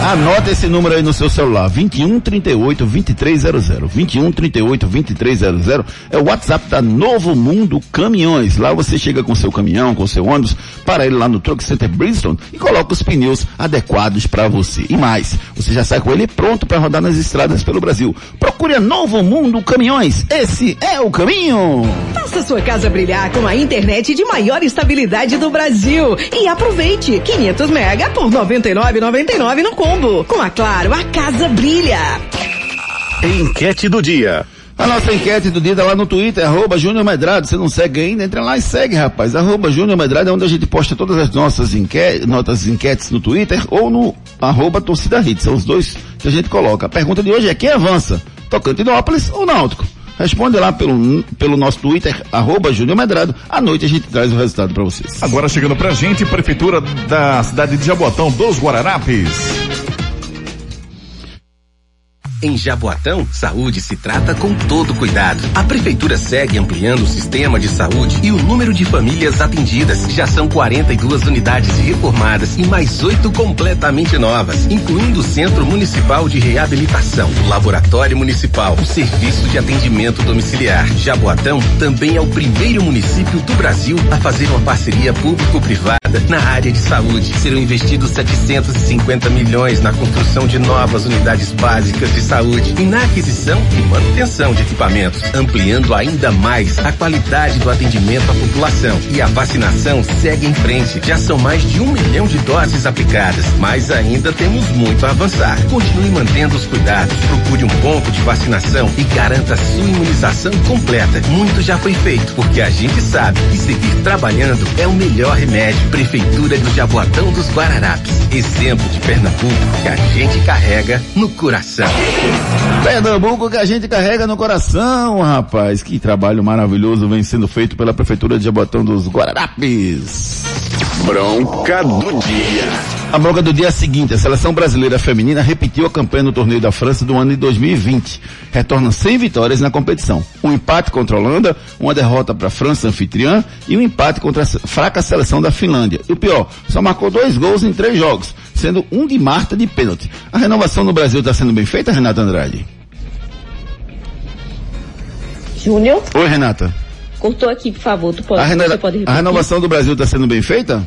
Anota esse número aí no seu celular, 2138 2300. 2138 2300 é o WhatsApp da Novo Mundo Caminhões. Lá você chega com seu caminhão, com seu ônibus, para ele lá no Truck Center Bristol e coloca os pneus adequados para você. E mais, você já sai com ele pronto para rodar nas estradas pelo Brasil. Procure a Novo Mundo Caminhões. Esse é o caminho. Faça sua casa brilhar com a internet de maior estabilidade do Brasil e aproveite 500 mega por 99,99 no combo. Com a Claro, a casa brilha. Enquete do dia. A nossa enquete do dia tá lá no Twitter, arroba Júnior Medrado. Você não segue ainda? Entra lá e segue, rapaz. Arroba Júnior Medrado é onde a gente posta todas as nossas enquetes, notas enquetes no Twitter ou no arroba Torcida Hits. São os dois que a gente coloca. A pergunta de hoje é quem avança? Tocantinópolis ou Náutico? Responde lá pelo, pelo nosso Twitter, arroba Júnior Medrado. À noite a gente traz o resultado para vocês. Agora chegando pra gente, Prefeitura da cidade de Jaboatão dos Guararapes. Em Jaboatão, saúde se trata com todo cuidado. A prefeitura segue ampliando o sistema de saúde e o número de famílias atendidas. Já são 42 unidades reformadas e mais oito completamente novas, incluindo o Centro Municipal de Reabilitação, o Laboratório Municipal, o Serviço de Atendimento Domiciliar. Jaboatão também é o primeiro município do Brasil a fazer uma parceria público-privada na área de saúde. Serão investidos 750 milhões na construção de novas unidades básicas de saúde e na aquisição e manutenção de equipamentos, ampliando ainda mais a qualidade do atendimento à população. E a vacinação segue em frente. Já são mais de um milhão de doses aplicadas, mas ainda temos muito a avançar. Continue mantendo os cuidados, procure um ponto de vacinação e garanta sua imunização completa. Muito já foi feito, porque a gente sabe que seguir trabalhando é o melhor remédio. Prefeitura do Jaboatão dos Guararapes. Exemplo de Pernambuco que a gente carrega no coração. Pernambuco que a gente carrega no coração, rapaz. Que trabalho maravilhoso vem sendo feito pela Prefeitura de Jabotão dos Guararapes. Bronca do dia. A bronca do dia é a seguinte, a seleção brasileira feminina repetiu a campanha no torneio da França do ano de 2020. Retorna sem vitórias na competição. Um empate contra a Holanda, uma derrota para a França anfitriã e um empate contra a fraca seleção da Finlândia. E o pior, só marcou dois gols em três jogos, sendo um de Marta de pênalti. A renovação no Brasil está sendo bem feita, Renata Andrade? Júnior, Oi, Renata. cortou aqui, por favor. Tu pode, A, reno- você pode repetir? a renovação do Brasil está sendo bem feita?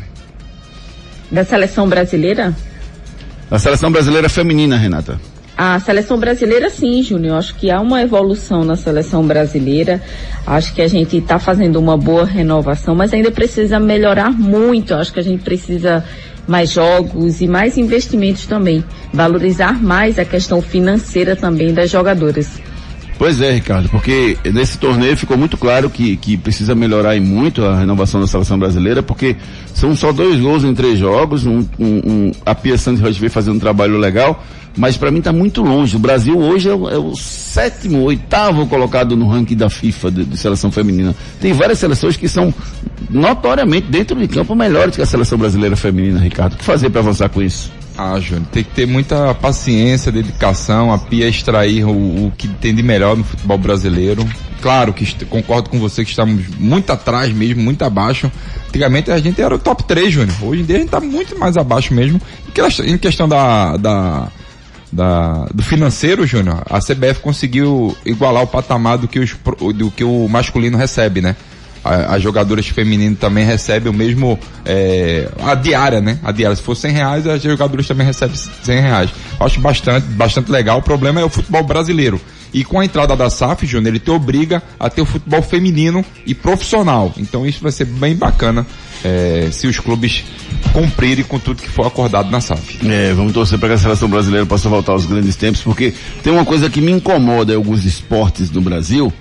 Da seleção brasileira? A seleção brasileira feminina, Renata. A seleção brasileira, sim, Júnior. Acho que há uma evolução na seleção brasileira. Acho que a gente está fazendo uma boa renovação, mas ainda precisa melhorar muito. Acho que a gente precisa mais jogos e mais investimentos também. Valorizar mais a questão financeira também das jogadoras. Pois é, Ricardo, porque nesse torneio ficou muito claro que, que precisa melhorar muito a renovação da seleção brasileira, porque são só dois gols em três jogos, um, um, um- a Pia Santos veio fazendo um trabalho legal, mas para mim está muito longe. O Brasil hoje é o, é o sétimo, oitavo colocado no ranking da FIFA de, de seleção feminina. Tem várias seleções que são notoriamente dentro de campo melhores que a seleção brasileira feminina, Ricardo. O que fazer para avançar com isso? Ah, Júnior, tem que ter muita paciência, dedicação, a Pia extrair o, o que tem de melhor no futebol brasileiro. Claro que concordo com você que estamos muito atrás mesmo, muito abaixo. Antigamente a gente era o top 3, Júnior. Hoje em dia a gente está muito mais abaixo mesmo. Em que- Em questão da, da, da- do financeiro, Júnior, a CBF conseguiu igualar o patamar do que, os, do que o masculino recebe, né? As jogadoras femininas também recebem o mesmo, é, a diária, né? A diária, se for 100 reais, as jogadoras também recebem 100 reais. Acho bastante, bastante legal. O problema é o futebol brasileiro. E com a entrada da SAF, Júnior, ele te obriga a ter o futebol feminino e profissional. Então isso vai ser bem bacana, é, se os clubes cumprirem com tudo que for acordado na SAF. É, vamos torcer para que a seleção brasileira possa voltar aos grandes tempos, porque tem uma coisa que me incomoda em alguns esportes no Brasil,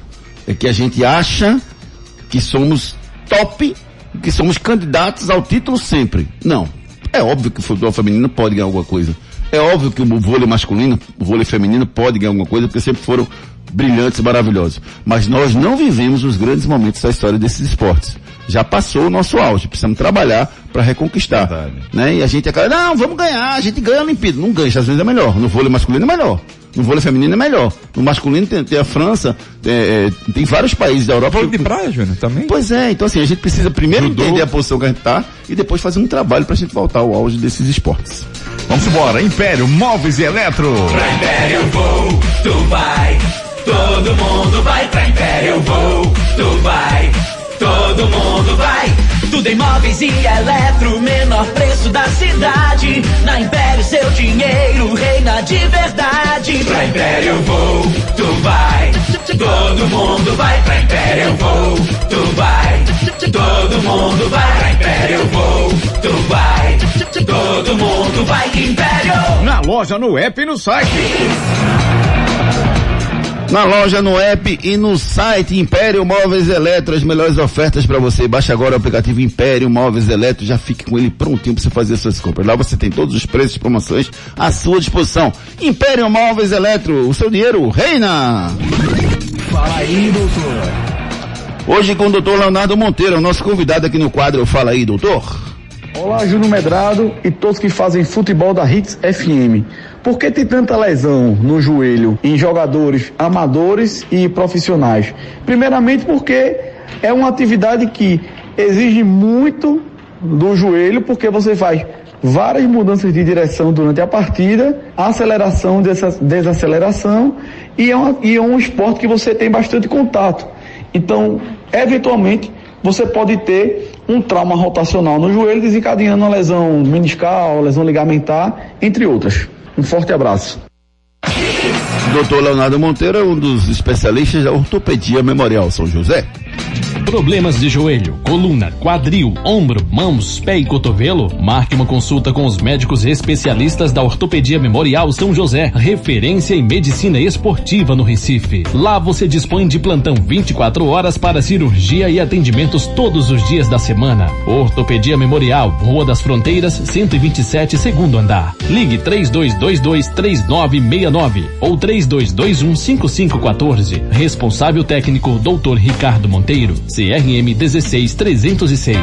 é que a gente acha que somos top, que somos candidatos ao título sempre. Não. É óbvio que o futebol feminino pode ganhar alguma coisa. É óbvio que o vôlei masculino, o vôlei feminino pode ganhar alguma coisa, porque sempre foram brilhantes e maravilhosos. Mas nós não vivemos os grandes momentos da história desses esportes. Já passou o nosso auge, precisamos trabalhar para reconquistar. Né? E a gente acaba, não, vamos ganhar, a gente ganha a Olimpíada. Não ganha, às vezes é melhor. No vôlei masculino é melhor. No vôlei feminino é melhor. No masculino tem, tem a França, é, é, tem vários países da Europa. Vôlei de praia, Júnior, também? Pois é, então assim, a gente precisa primeiro entender a posição que a gente tá e depois fazer um trabalho pra gente voltar ao auge desses esportes. Vamos embora, Império Móveis e Eletro. Pra Império eu vou, tu vai. Todo mundo vai pra Império eu vou, tu vai. Todo mundo vai. Tudo em móveis e eletro, menor preço da cidade. Na Império seu dinheiro reina de verdade. Pra Império eu vou, tu vai. Todo mundo vai pra Império eu vou, tu vai. Todo mundo vai pra Império eu vou, tu vai. Todo mundo vai Império. Na loja, no app e no site. Na loja, no app e no site Império Móveis Eletro, as melhores ofertas para você. Baixa agora o aplicativo Império Móveis Eletro, já fique com ele prontinho para você fazer suas compras. Lá você tem todos os preços e promoções à sua disposição. Império Móveis Eletro, o seu dinheiro reina. Fala aí, doutor. Hoje com o doutor Leonardo Monteiro, nosso convidado aqui no quadro Fala aí, doutor. Olá, Júnior Medrado e todos que fazem futebol da Hits FM. Por que tem tanta lesão no joelho em jogadores amadores e profissionais? Primeiramente porque é uma atividade que exige muito do joelho, porque você faz várias mudanças de direção durante a partida, aceleração, desa- desaceleração, e é, uma- e é um esporte que você tem bastante contato. Então, eventualmente, você pode ter um trauma rotacional no joelho, desencadeando uma lesão meniscal, lesão ligamentar, entre outras. Um forte abraço. Doutor Leonardo Monteiro é um dos especialistas da ortopedia memorial São José. Problemas de joelho, coluna, quadril, ombro, mãos, pé e cotovelo? Marque uma consulta com os médicos especialistas da Ortopedia Memorial São José, referência em medicina esportiva no Recife. Lá você dispõe de plantão 24 horas para cirurgia e atendimentos todos os dias da semana. Ortopedia Memorial, Rua das Fronteiras, 127, segundo andar. Ligue 3222-3969 ou 3221-5514. Responsável técnico Dr. Ricardo Monteiro, CRM 16306.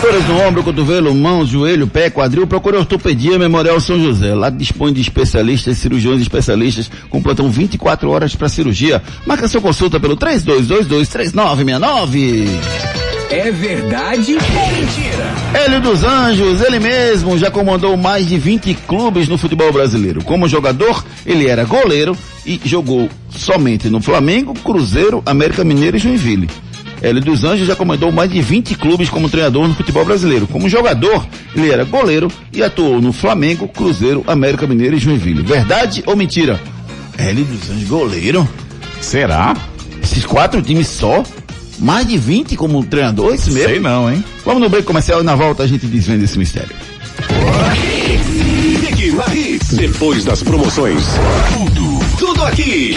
Dores no ombro, cotovelo, mãos, joelho, pé, quadril, procure Ortopedia Memorial São José. Lá dispõe de especialistas, cirurgiões especialistas, com plantão 24 horas para cirurgia. Marca sua consulta pelo 32223969. É verdade ou mentira? Hélio dos Anjos, ele mesmo já comandou mais de 20 clubes no futebol brasileiro. Como jogador, ele era goleiro e jogou somente no Flamengo, Cruzeiro, América Mineiro e Joinville. Hélio dos Anjos já comandou mais de 20 clubes como treinador no futebol brasileiro. Como jogador, ele era goleiro e atuou no Flamengo, Cruzeiro, América Mineiro e Joinville. Verdade ou mentira? Hélio dos Anjos, goleiro? Será? Esses quatro times só? Mais de 20 como treinador, isso mesmo? Sei não, hein? Vamos no break comercial e na volta a gente desvenda esse mistério. Depois das promoções. Tudo, tudo aqui.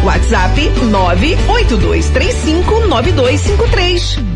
WhatsApp 982359253.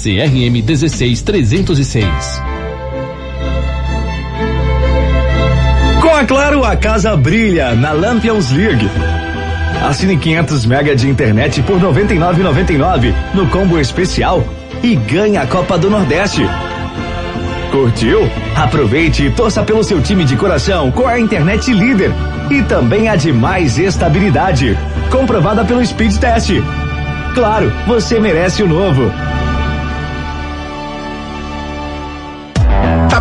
CRM 16306. Com a Claro, a casa brilha na Lampions League. Assine 500 mega de internet por 99,99 no combo especial e ganhe a Copa do Nordeste. Curtiu? Aproveite e torça pelo seu time de coração com a internet líder e também a de mais estabilidade, comprovada pelo Speed Test. Claro, você merece o novo.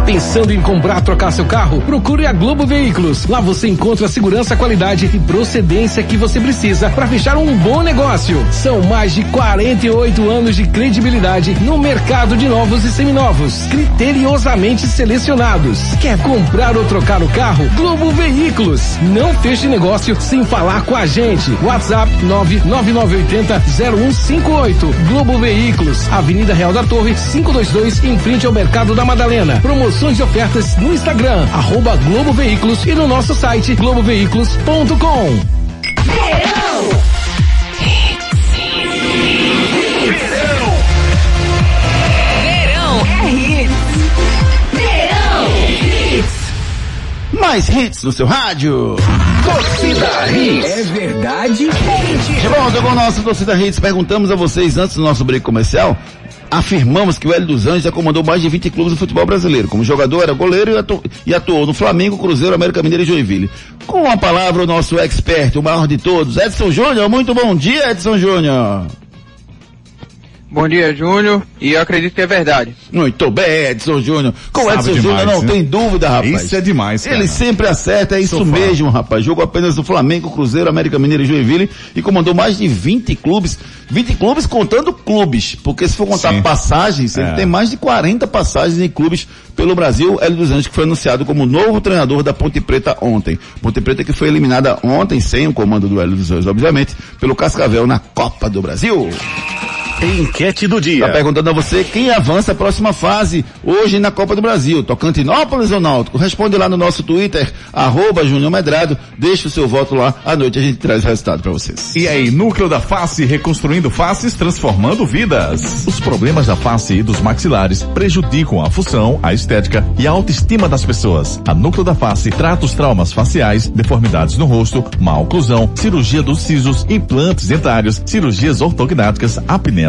Pensando em comprar, trocar seu carro? Procure a Globo Veículos. Lá você encontra a segurança, qualidade e procedência que você precisa para fechar um bom negócio. São mais de 48 anos de credibilidade no mercado de novos e seminovos, criteriosamente selecionados. Quer comprar ou trocar o carro? Globo Veículos. Não feche negócio sem falar com a gente. WhatsApp 99980 0158. Globo Veículos, Avenida Real da Torre, 522, em frente ao Mercado da Madalena. Promoções e ofertas no Instagram, arroba Globo Veículos e no nosso site globoveículos.com. Verão é hits. Verão hits. Mais hits no seu rádio. Torcida Hits. É verdade De volta com o nosso Torcida Hits, perguntamos a vocês antes do nosso break comercial. Afirmamos que o Hélio dos Anjos já comandou mais de 20 clubes do futebol brasileiro. Como jogador, era goleiro e atu- e atuou no Flamengo, Cruzeiro, América Mineira e Joinville. Com a palavra, o nosso expert, o maior de todos, Edson Júnior. Muito bom dia, Edson Júnior. Bom dia, Júnior. E eu acredito que é verdade. Muito bem, Edson Júnior. Com o Sabe Edson Júnior não né? tem dúvida, rapaz. Isso é demais, cara. Ele sempre acerta, é isso Sou fã. mesmo, rapaz. Jogou apenas no Flamengo, Cruzeiro, América Mineira e Joinville e comandou mais de 20 clubes. 20 clubes contando clubes, porque se for contar Sim. passagens, ele É. tem mais de 40 passagens em clubes pelo Brasil. Hélio dos Anjos que foi anunciado como novo treinador da Ponte Preta ontem. Ponte Preta que foi eliminada ontem, sem o comando do Hélio dos Anjos, obviamente, pelo Cascavel na Copa do Brasil. Enquete do dia. Tá perguntando a você quem avança a próxima fase hoje na Copa do Brasil. Tocantinópolis ou Náutico? Responde lá no nosso Twitter, arroba Júnior Medrado. Deixa o seu voto lá. À noite a gente traz o resultado para vocês. E aí, Núcleo da Face, reconstruindo faces, transformando vidas. Os problemas da face e dos maxilares prejudicam a função, a estética e a autoestima das pessoas. A Núcleo da Face trata os traumas faciais, deformidades no rosto, má oclusão, cirurgia dos sisos, implantes dentários, cirurgias ortognáticas, apneia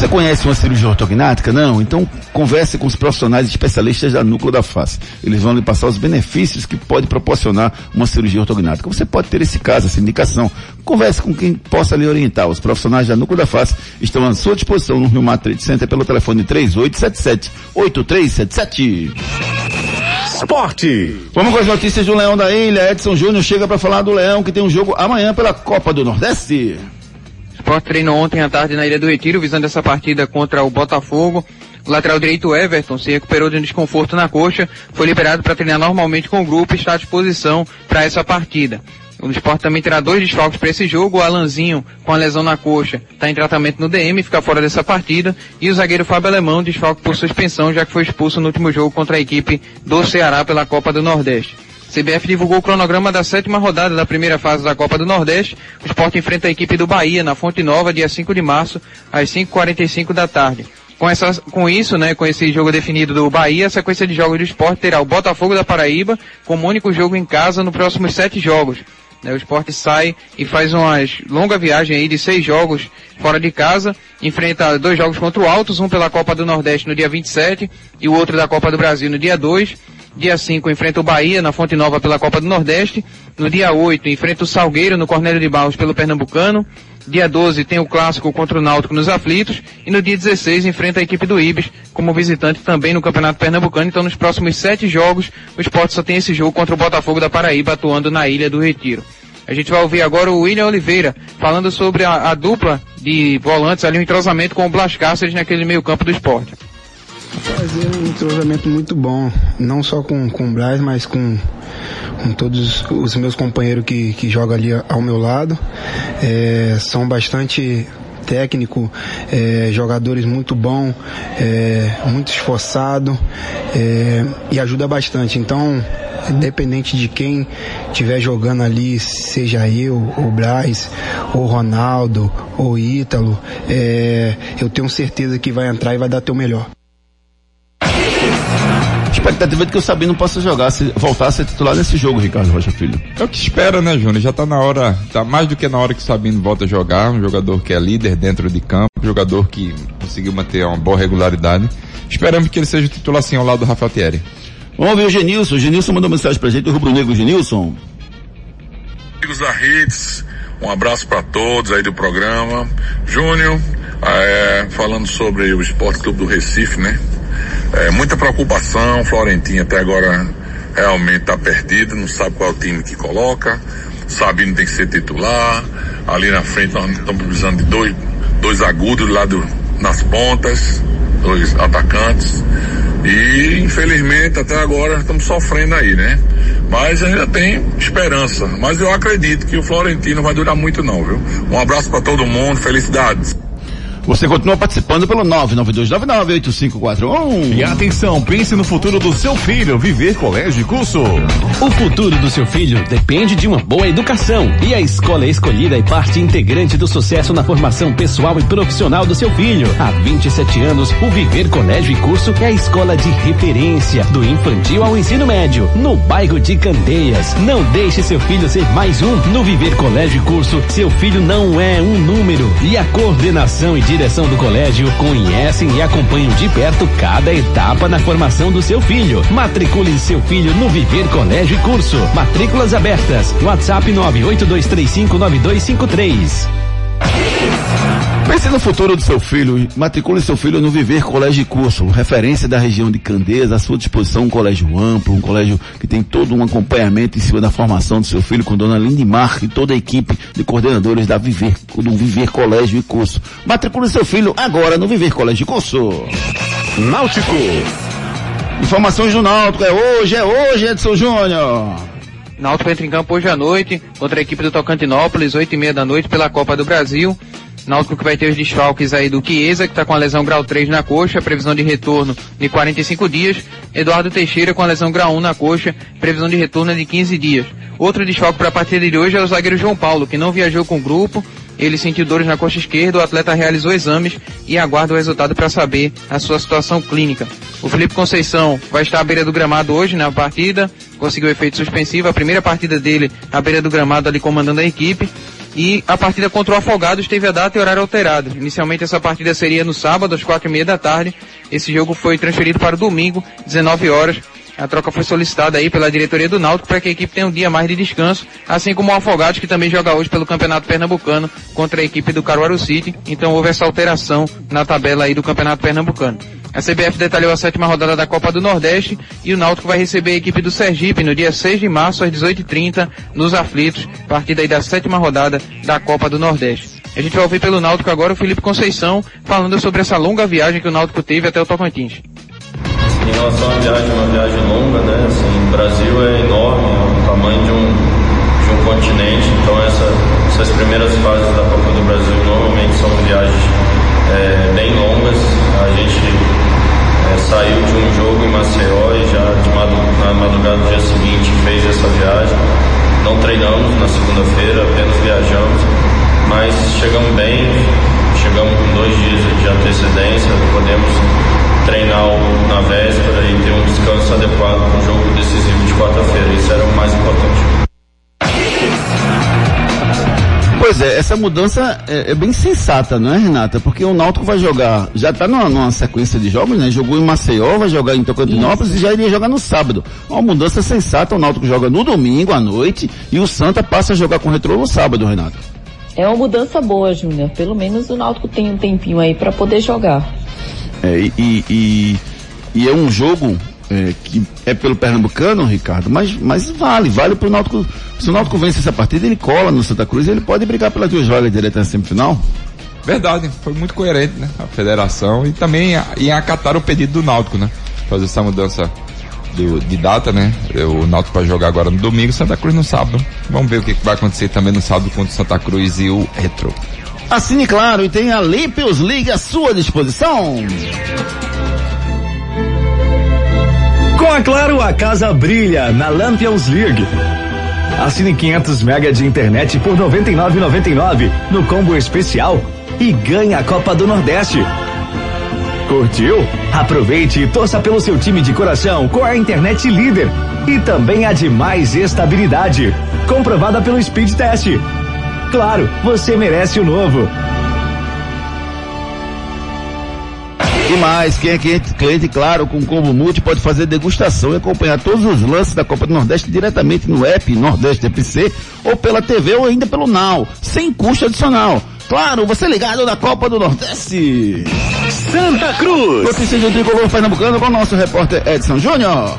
Você conhece uma cirurgia ortognática? Não? Então converse com os profissionais especialistas da Núcleo da Face. Eles vão lhe passar os benefícios que pode proporcionar uma cirurgia ortognática. Você pode ter esse caso, essa indicação. Converse com quem possa lhe orientar. Os profissionais da Núcleo da Face estão à sua disposição no Rio Mar Trade Center pelo telefone 3877-8377. Esporte. Vamos com as notícias do Leão da Ilha. Edson Júnior chega para falar do Leão que tem um jogo amanhã pela Copa do Nordeste. O Sport treinou ontem à tarde na Ilha do Retiro, visando essa partida contra o Botafogo. O lateral direito Everton se recuperou de um desconforto na coxa, foi liberado para treinar normalmente com o grupo e está à disposição para essa partida. O Sport também terá dois desfalques para esse jogo. O Alanzinho, com a lesão na coxa, está em tratamento no DM, fica fora dessa partida. E o zagueiro Fábio Alemão, desfalque por suspensão, já que foi expulso no último jogo contra a equipe do Ceará pela Copa do Nordeste. CBF divulgou o cronograma da sétima rodada da primeira fase da Copa do Nordeste. O Sport enfrenta a equipe do Bahia na Fonte Nova, dia 5 de março, às 5h45 da tarde. Com, essa, com isso, né, com esse jogo definido do Bahia, a sequência de jogos do Sport terá o Botafogo da Paraíba como único jogo em casa nos próximos sete jogos. Né? O esporte sai e faz uma longa viagem aí de seis jogos fora de casa, enfrenta dois jogos contra o Altos, um pela Copa do Nordeste no dia 27 e o outro da Copa do Brasil no dia 2. Dia 5 enfrenta o Bahia na Fonte Nova pela Copa do Nordeste. No dia 8 enfrenta o Salgueiro no Cornélio de Barros pelo Pernambucano. Dia 12 tem o clássico contra o Náutico nos Aflitos. E no dia 16 enfrenta a equipe do Ibis como visitante também no Campeonato Pernambucano. Então nos próximos sete jogos o esporte só tem esse jogo contra o Botafogo da Paraíba atuando na Ilha do Retiro. A gente vai ouvir agora o William Oliveira falando sobre a, a dupla de volantes ali, o um entrosamento com o Blas Cáceres naquele meio campo do esporte. Fazer um entrosamento muito bom, não só com, com o Braz, mas com, com todos os meus companheiros que, que jogam ali ao meu lado. É, são bastante técnico, é, jogadores muito bom, é, muito esforçado é, e ajuda bastante. Então, independente de quem estiver jogando ali, seja eu, o Braz, o Ronaldo, ou Ítalo, é, eu tenho certeza que vai entrar e vai dar teu melhor expectativa de que o Sabino possa jogar, se, voltar a ser titular nesse jogo, Ricardo Rocha Filho. É o que espera, né, Júnior? Já tá na hora, tá mais do que na hora que o Sabino volta a jogar, um jogador que é líder dentro de campo, um jogador que conseguiu manter uma boa regularidade. Esperamos que ele seja titular assim ao lado do Rafael Thierry. Vamos ver o Genilson. O Genilson mandou mensagem pra gente, o Rubro Negro Genilson. Amigos da Hits, um abraço para todos aí do programa. Júnior, é, falando sobre o Esporte Clube do Recife, né? É, muita preocupação, Florentino até agora realmente está perdido, não sabe qual é o time que coloca, Sabino tem que ser titular, ali na frente nós estamos precisando de dois, dois agudos lá do, nas pontas, dois atacantes. E infelizmente até agora estamos sofrendo aí, né? Mas ainda tem esperança. Mas eu acredito que o Florentino vai durar muito não, viu? Um abraço para todo mundo, felicidades. Você continua participando pelo 992998541. E atenção, pense no futuro do seu filho, viver colégio e curso. O futuro do seu filho depende de uma boa educação. E a escola escolhida é parte integrante do sucesso na formação pessoal e profissional do seu filho. Há 27 anos, o Viver Colégio e Curso é a escola de referência do infantil ao ensino médio, no bairro de Candeias. Não deixe seu filho ser mais um. No Viver Colégio e Curso, seu filho não é um número. E a coordenação e direção do colégio conhecem e acompanham de perto cada etapa na formação do seu filho. Matricule seu filho no Viver Colégio e Curso. Matrículas abertas. WhatsApp 982359253. Pense no futuro do seu filho. Matricule seu filho no Viver Colégio e Curso. Referência da região de Candeias, à sua disposição um colégio amplo, um colégio que tem todo um acompanhamento em cima da formação do seu filho com Dona Lindimar e toda a equipe de coordenadores da Viver, do Viver Colégio e Curso. Matricule seu filho agora no Viver Colégio e Curso. Náutico. Informações do Náutico. É hoje, é hoje, Edson Júnior. Náutico entra em campo hoje à noite contra a equipe do Tocantinópolis, oito e meia da noite pela Copa do Brasil. Náutico que vai ter os desfalques aí do Chiesa, que está com a lesão grau 3 na coxa, previsão de retorno de 45 dias. Eduardo Teixeira com a lesão grau 1 na coxa, previsão de retorno de 15 dias. Outro desfalque para a partida de hoje é o zagueiro João Paulo, que não viajou com o grupo. Ele sentiu dores na coxa esquerda, o atleta realizou exames e aguarda o resultado para saber a sua situação clínica. O Felipe Conceição vai estar à beira do gramado hoje na partida, conseguiu efeito suspensivo, a primeira partida dele à beira do gramado ali comandando a equipe. E a partida contra o Afogados teve a data e horário alterado. Inicialmente essa partida seria no sábado, às quatro e meia da tarde. Esse jogo foi transferido para o domingo, 19 horas. A troca foi solicitada aí pela diretoria do Náutico para que a equipe tenha um dia mais de descanso, assim como o Afogados, que também joga hoje pelo Campeonato Pernambucano contra a equipe do Caruaru City. Então houve essa alteração na tabela aí do Campeonato Pernambucano. A CBF detalhou a sétima rodada da Copa do Nordeste e o Náutico vai receber a equipe do Sergipe no dia 6 de março às 18h30 nos Aflitos, partida aí da sétima rodada da Copa do Nordeste. A gente vai ouvir pelo Náutico agora o Felipe Conceição falando sobre essa longa viagem que o Náutico teve até o Tocantins. Em relação à viagem, uma viagem longa, né? Assim, o Brasil é enorme, é o tamanho de um, de um continente, então essa, essas primeiras fases da Copa do Brasil normalmente são viagens é, bem longas. A gente é, saiu de um jogo em Maceió e já de na madrugada do dia seguinte fez essa viagem. Não treinamos na segunda-feira, apenas viajamos, mas chegamos bem, chegamos com dois dias de antecedência, podemos treinar na véspera e ter um descanso adequado para o jogo decisivo de quarta-feira. Isso era o mais importante. Pois é, essa mudança é, é, bem sensata, não é, Renata? Porque o Náutico vai jogar, já está numa, numa, sequência de jogos, né? Jogou em Maceió, vai jogar em Tocantinópolis Isso. e já iria jogar no sábado. Uma mudança sensata, o Náutico joga no domingo à noite e o Santa passa a jogar com o Retrô no sábado, Renata. É uma mudança boa, Júnior. Pelo menos o Náutico tem um tempinho aí para poder jogar. É, e, e, e é um jogo é, que é pelo Pernambucano, Ricardo, mas, mas vale, vale pro Náutico. Se o Náutico vence essa partida, ele cola no Santa Cruz e ele pode brigar pelas duas vagas diretas na semifinal. Verdade, foi muito coerente, né? A federação e também em acatar o pedido do Náutico, né? Fazer essa mudança do, de data, né? O Náutico vai jogar agora no domingo, Santa Cruz no sábado. Vamos ver o que vai acontecer também no sábado contra o Santa Cruz e o Retro. Assine claro e tem a Limpios League à sua disposição. Com a Claro, a casa brilha na Lampions League. Assine 500 mega de internet por 99,99 no combo especial e ganhe a Copa do Nordeste. Curtiu? Aproveite e torça pelo seu time de coração com a internet líder e também a de mais estabilidade, comprovada pelo Speed Test. Claro, você merece o novo. E mais, quem é cliente, cliente claro com combo multi pode fazer degustação e acompanhar todos os lances da Copa do Nordeste diretamente no app Nordeste FC ou pela TV ou ainda pelo Now, sem custo adicional. Claro, você ligado na Copa do Nordeste. Santa Cruz. Notícias do Tricolor Pernambucano com o nosso repórter Edson Júnior.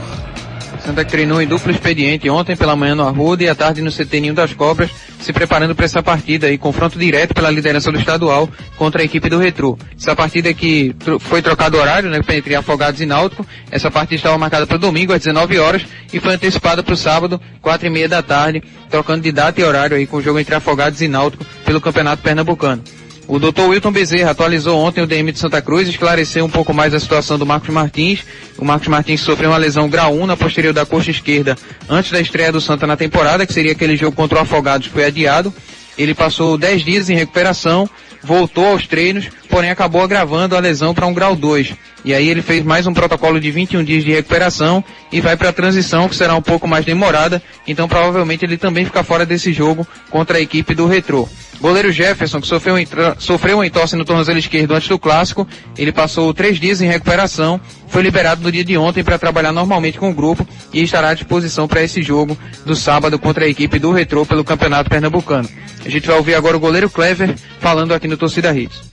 Santa treinou em duplo expediente ontem pela manhã no Arruda e à tarde no CT das Cobras, se preparando para essa partida e confronto direto pela liderança do estadual contra a equipe do Retro. Essa partida que foi trocado horário, né, entre Afogados e Náutico. Essa partida estava marcada para domingo às 19 horas e foi antecipada para o sábado, quatro e meia da tarde, trocando de data e horário aí com o jogo entre Afogados e Náutico pelo Campeonato Pernambucano. O Dr. Wilton Bezerra atualizou ontem o DM de Santa Cruz, esclareceu um pouco mais a situação do Marcos Martins. O Marcos Martins sofreu uma lesão grau 1 na posterior da coxa esquerda antes da estreia do Santa na temporada, que seria aquele jogo contra o Afogados, foi adiado. Ele passou 10 dias em recuperação, voltou aos treinos, porém acabou agravando a lesão para um grau 2. E aí ele fez mais um protocolo de 21 dias de recuperação e vai para a transição, que será um pouco mais demorada, então provavelmente ele também fica fora desse jogo contra a equipe do Retrô. Goleiro Jefferson, que sofreu, sofreu uma entorse no tornozelo esquerdo antes do clássico, ele passou três dias em recuperação, foi liberado no dia de ontem para trabalhar normalmente com o grupo e estará à disposição para esse jogo do sábado contra a equipe do Retrô pelo Campeonato Pernambucano. A gente vai ouvir agora o goleiro Clever falando aqui no Torcida Hits.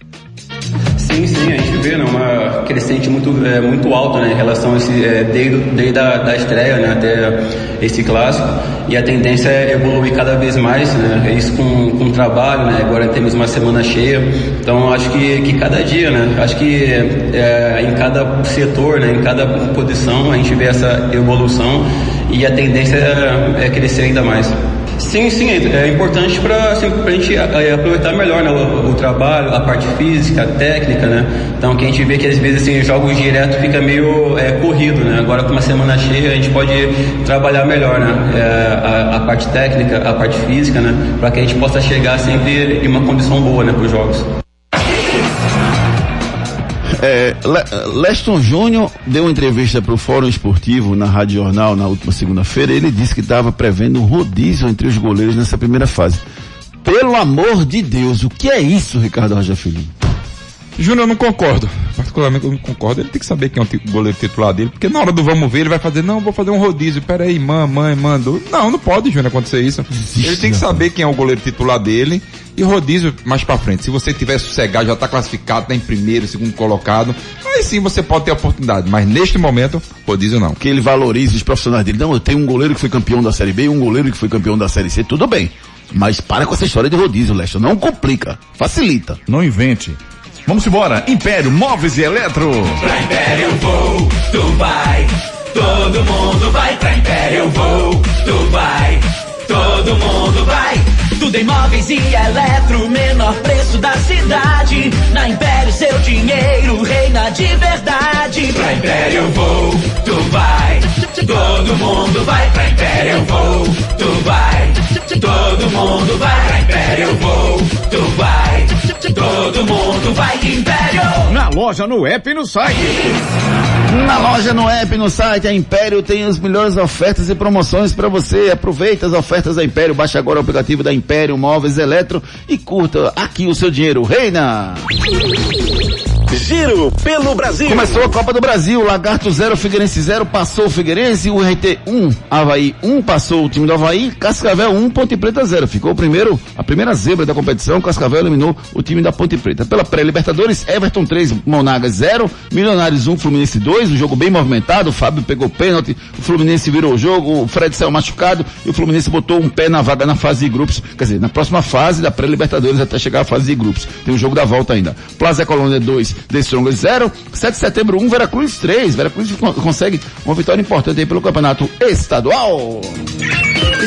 Sim, sim, a gente vê né, uma crescente muito, é, muito alta né, em relação a esse, é, desde, desde a da estreia né, até esse clássico e a tendência é evoluir cada vez mais, né, isso com, com trabalho, né, agora temos uma semana cheia, então acho que, que cada dia, né, acho que é, em cada setor, né, em cada posição a gente vê essa evolução e a tendência é, é crescer ainda mais. Sim, sim, é, é importante para assim, a gente é, aproveitar melhor né, o, o, trabalho, a parte física, a técnica, né? Então que a gente vê que às vezes assim, jogos direto fica meio é, corrido, né? Agora com uma semana cheia a gente pode trabalhar melhor, né? É, a, a, parte técnica, a parte física, né? Para que a gente possa chegar sempre em uma condição boa, né, para os jogos. É, Leston Júnior deu uma entrevista para o Fórum Esportivo na Rádio Jornal na última segunda-feira. Ele disse que estava prevendo um rodízio entre os goleiros nessa primeira fase. Pelo amor de Deus, o que é isso, Ricardo Rocha Filho? Júnior, eu não concordo. Particularmente eu não concordo. Ele tem que saber quem é o goleiro titular dele, porque na hora do vamos ver, ele vai fazer, não, vou fazer um rodízio. Pera aí, mãe, mãe, mando. Não, não pode, Júnior, acontecer isso. Ele tem que saber quem é o goleiro titular dele e rodízio mais para frente. Se você tiver sossegado, já está classificado, tá em primeiro, segundo colocado, aí sim você pode ter oportunidade. Mas neste momento, rodízio não. Que ele valorize os profissionais dele. Não, eu tenho um goleiro que foi campeão da Série B e um goleiro que foi campeão da Série C, tudo bem. Mas para com essa história de rodízio, Lester. Não complica. Facilita. Não invente. Vamos embora. Império Móveis e Eletro. Pra Império eu vou, tu vai. Todo mundo vai pra Império eu vou, tu vai. Todo mundo vai. Tudo em móveis e eletro, menor preço da cidade. Na Império seu dinheiro reina de verdade. Pra Império eu vou, tu vai. Todo mundo vai pra Império eu vou, tu vai. Todo mundo vai pra Império eu vou, tu vai. Todo mundo vai de Império. Na loja, no app e no site. Na loja, no app, no site, a Império tem as melhores ofertas e promoções para você. Aproveita as ofertas da Império, baixe agora o aplicativo da Império Móveis Eletro e curta aqui o seu dinheiro. Reina! Giro pelo Brasil. Começou a Copa do Brasil, Lagarto 0, Figueirense 0, passou o Figueirense, o RT 1, um, Havaí 1, um, passou o time do Havaí, Cascavel 1, um, Ponte Preta 0. Ficou o primeiro, a primeira zebra da competição, Cascavel eliminou o time da Ponte Preta. Pela pré-Libertadores, Everton 3, Monagas 0, Milionários 1, Fluminense 2, um jogo bem movimentado, o Fábio pegou pênalti, o Fluminense virou o jogo, o Fred saiu machucado e o Fluminense botou um pé na vaga na fase de grupos, quer dizer, na próxima fase da pré-Libertadores até chegar à fase de grupos. Tem o jogo da volta ainda. Plaza Colônia 2, The Strongest 0, 7 de setembro 1, Veracruz 3. Veracruz consegue uma vitória importante aí pelo campeonato estadual.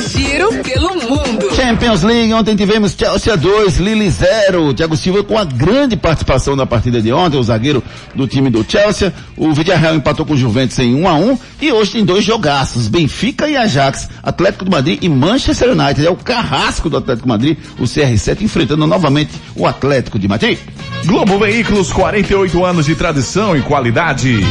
Giro pelo mundo. Champions League, ontem tivemos Chelsea 2, Lille 0. Thiago Silva com a grande participação na partida de ontem, o zagueiro do time do Chelsea. O Villarreal empatou com o Juventus em 1 a 1 e hoje tem dois jogaços, Benfica e Ajax, Atlético de Madrid e Manchester United. É o carrasco do Atlético de Madrid, o CR7 enfrentando novamente o Atlético de Madrid. Globo Veículos, 48 anos de tradição e qualidade.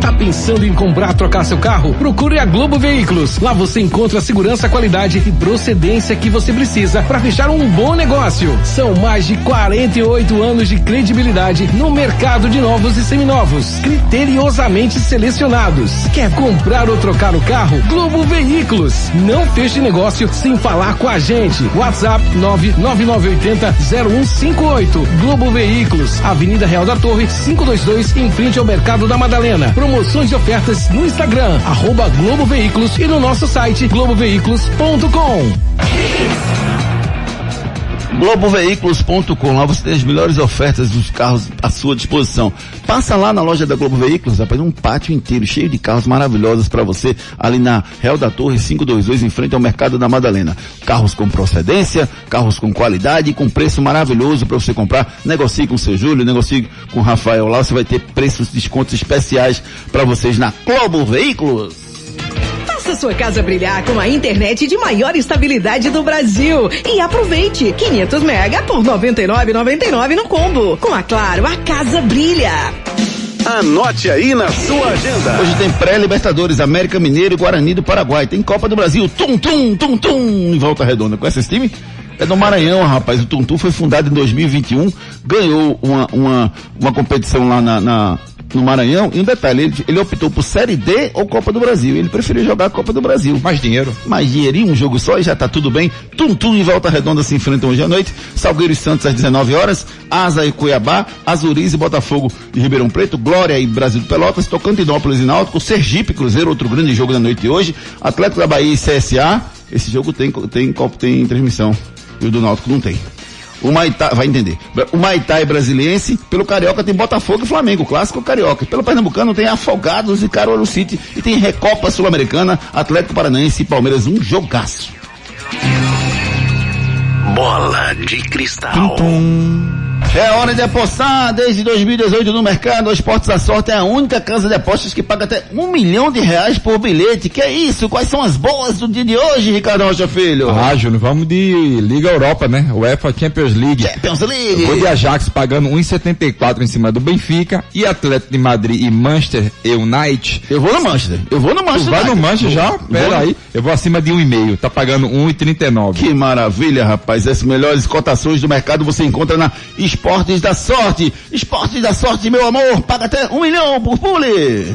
Tá pensando em comprar, trocar seu carro? Procure a Globo Veículos. Lá você encontra a segurança, qualidade e procedência que você precisa para fechar um bom negócio. São mais de 48 anos de credibilidade no mercado de novos e seminovos, criteriosamente selecionados. Quer comprar ou trocar o carro? Globo Veículos. Não feche negócio sem falar com a gente. WhatsApp 99980 0158. Globo Veículos, Avenida Real da Torre, 522, em frente ao Mercado da Madalena. Promoções e ofertas no Instagram, arroba Globo Veículos e no nosso site globoveículos.com. Globoveículos.com, lá você tem as melhores ofertas dos carros à sua disposição. Passa lá na loja da Globo Veículos, rapaz, um pátio inteiro cheio de carros maravilhosos para você, ali na Real da Torre 522, em frente ao Mercado da Madalena. Carros com procedência, carros com qualidade e com preço maravilhoso para você comprar. Negocie com o seu Júlio, negocie com o Rafael lá, você vai ter preços, descontos especiais para vocês na Globo Veículos. Faça sua casa brilhar com a internet de maior estabilidade do Brasil. E aproveite 500 mega por 99,99 no combo. Com a Claro, a casa brilha. Anote aí na sua agenda. Hoje tem pré-Libertadores, América Mineiro e Guarani do Paraguai. Tem Copa do Brasil, tum, tum, tum, tum, em volta redonda. Conhece esse time? É do Maranhão, rapaz. O Tuntum foi fundado em 2021, ganhou uma, uma, uma competição lá na, na no Maranhão. E um detalhe, ele, ele, optou por Série D ou Copa do Brasil. Ele preferiu jogar a Copa do Brasil. Mais dinheiro. Mais dinheirinho, um jogo só e já tá tudo bem. Tum Tum em Volta Redonda se enfrentam hoje à noite. Salgueiro e Santos às 19 horas. Asa e Cuiabá. Azuriz e Botafogo de Ribeirão Preto. Glória e Brasil de Pelotas. Tocantinópolis e Náutico. Sergipe Cruzeiro, outro grande jogo da noite de hoje. Atlético da Bahia e CSA. Esse jogo tem, tem, tem, tem transmissão. E o do Náutico não tem. O Maitá, vai entender. O Maitá é brasiliense, pelo Carioca tem Botafogo e Flamengo, clássico Carioca. Pelo Pernambucano tem Afogados e Caruaru City. E tem Recopa Sul-Americana, Atlético Paranaense e Palmeiras, um jogaço. Bola de cristal. É hora de apostar. Desde 2018 no mercado, a Esportes da Sorte é a única casa de apostas que paga até um milhão de reais por bilhete. Que é isso? Quais são as boas do dia de hoje, Ricardo Rocha Filho? Ah, Júnior, vamos de Liga Europa, né? UEFA Champions League. Champions League. Vou de Ajax pagando 1,74 em cima do Benfica e Atlético de Madrid e Manchester United. Eu vou no Manchester. Eu vou no Manchester. Tu vai no Manchester já? Pera aí. Eu vou acima de 1,5. Tá pagando 1,39. Que maravilha, rapaz. As melhores cotações do mercado você encontra na Esportes da Sorte. Esportes da Sorte, meu amor, paga até um milhão por pule.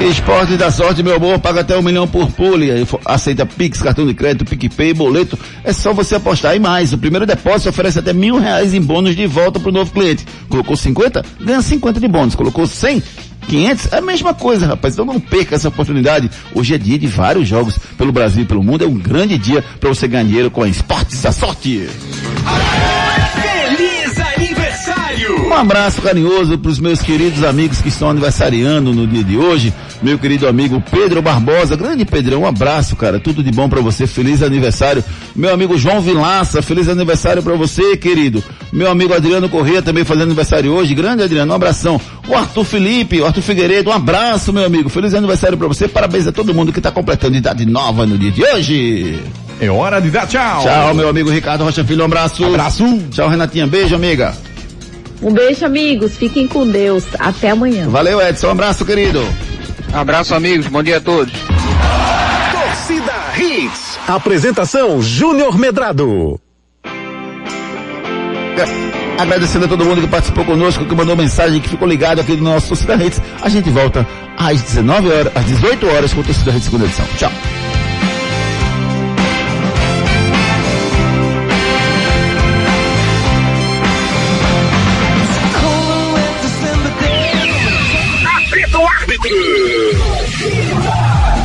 Esporte da sorte, meu amor, paga até um milhão por pule. Aceita Pix, cartão de crédito, PicPay, boleto. É só você apostar e mais. O primeiro depósito oferece até mil reais em bônus de volta para o novo cliente. Colocou 50? Ganha 50 de bônus. Colocou 100? 500? É a mesma coisa, rapaz. Então não perca essa oportunidade. Hoje é dia de vários jogos pelo Brasil e pelo mundo. É um grande dia para você ganhar dinheiro com a Esportes da Sorte. Um abraço carinhoso para os meus queridos amigos que estão aniversariando no dia de hoje. Meu querido amigo Pedro Barbosa, grande Pedrão, um abraço, cara. Tudo de bom para você. Feliz aniversário. Meu amigo João Vilaça, feliz aniversário para você, querido. Meu amigo Adriano Corrêa também fazendo aniversário hoje. Grande Adriano, um abração. O Arthur Felipe, o Arthur Figueiredo, um abraço, meu amigo. Feliz aniversário para você. Parabéns a todo mundo que está completando idade nova no dia de hoje. É hora de dar tchau. Tchau, meu amigo Ricardo Rocha Filho, um abraço. Abraço. Tchau, Renatinha. Beijo, amiga. Um beijo, amigos. Fiquem com Deus. Até amanhã. Valeu, Edson. Um abraço, querido. Abraço, amigos. Bom dia a todos. Torcida Hits. Apresentação Júnior Medrado. Agradecendo a todo mundo que participou conosco, que mandou mensagem, que ficou ligado aqui no nosso Torcida Hits. A gente volta às 19 horas, às 18 horas com o Torcida Hits segunda edição. Tchau.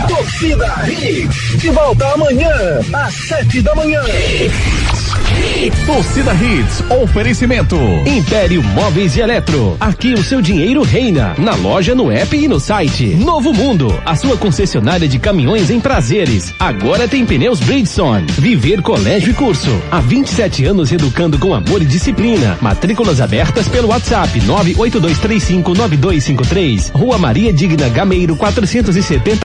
Torcida Hits. De volta amanhã, às sete da manhã. Torcida Hits, oferecimento. Império Móveis e Eletro. Aqui o seu dinheiro reina. Na loja, no app e no site. Novo Mundo, a sua concessionária de caminhões em prazeres. Agora tem pneus Bridgestone. Viver Colégio e Curso. Há 27 anos educando com amor e disciplina. Matrículas abertas pelo WhatsApp 982359253. Rua Maria Digna Gameiro 470.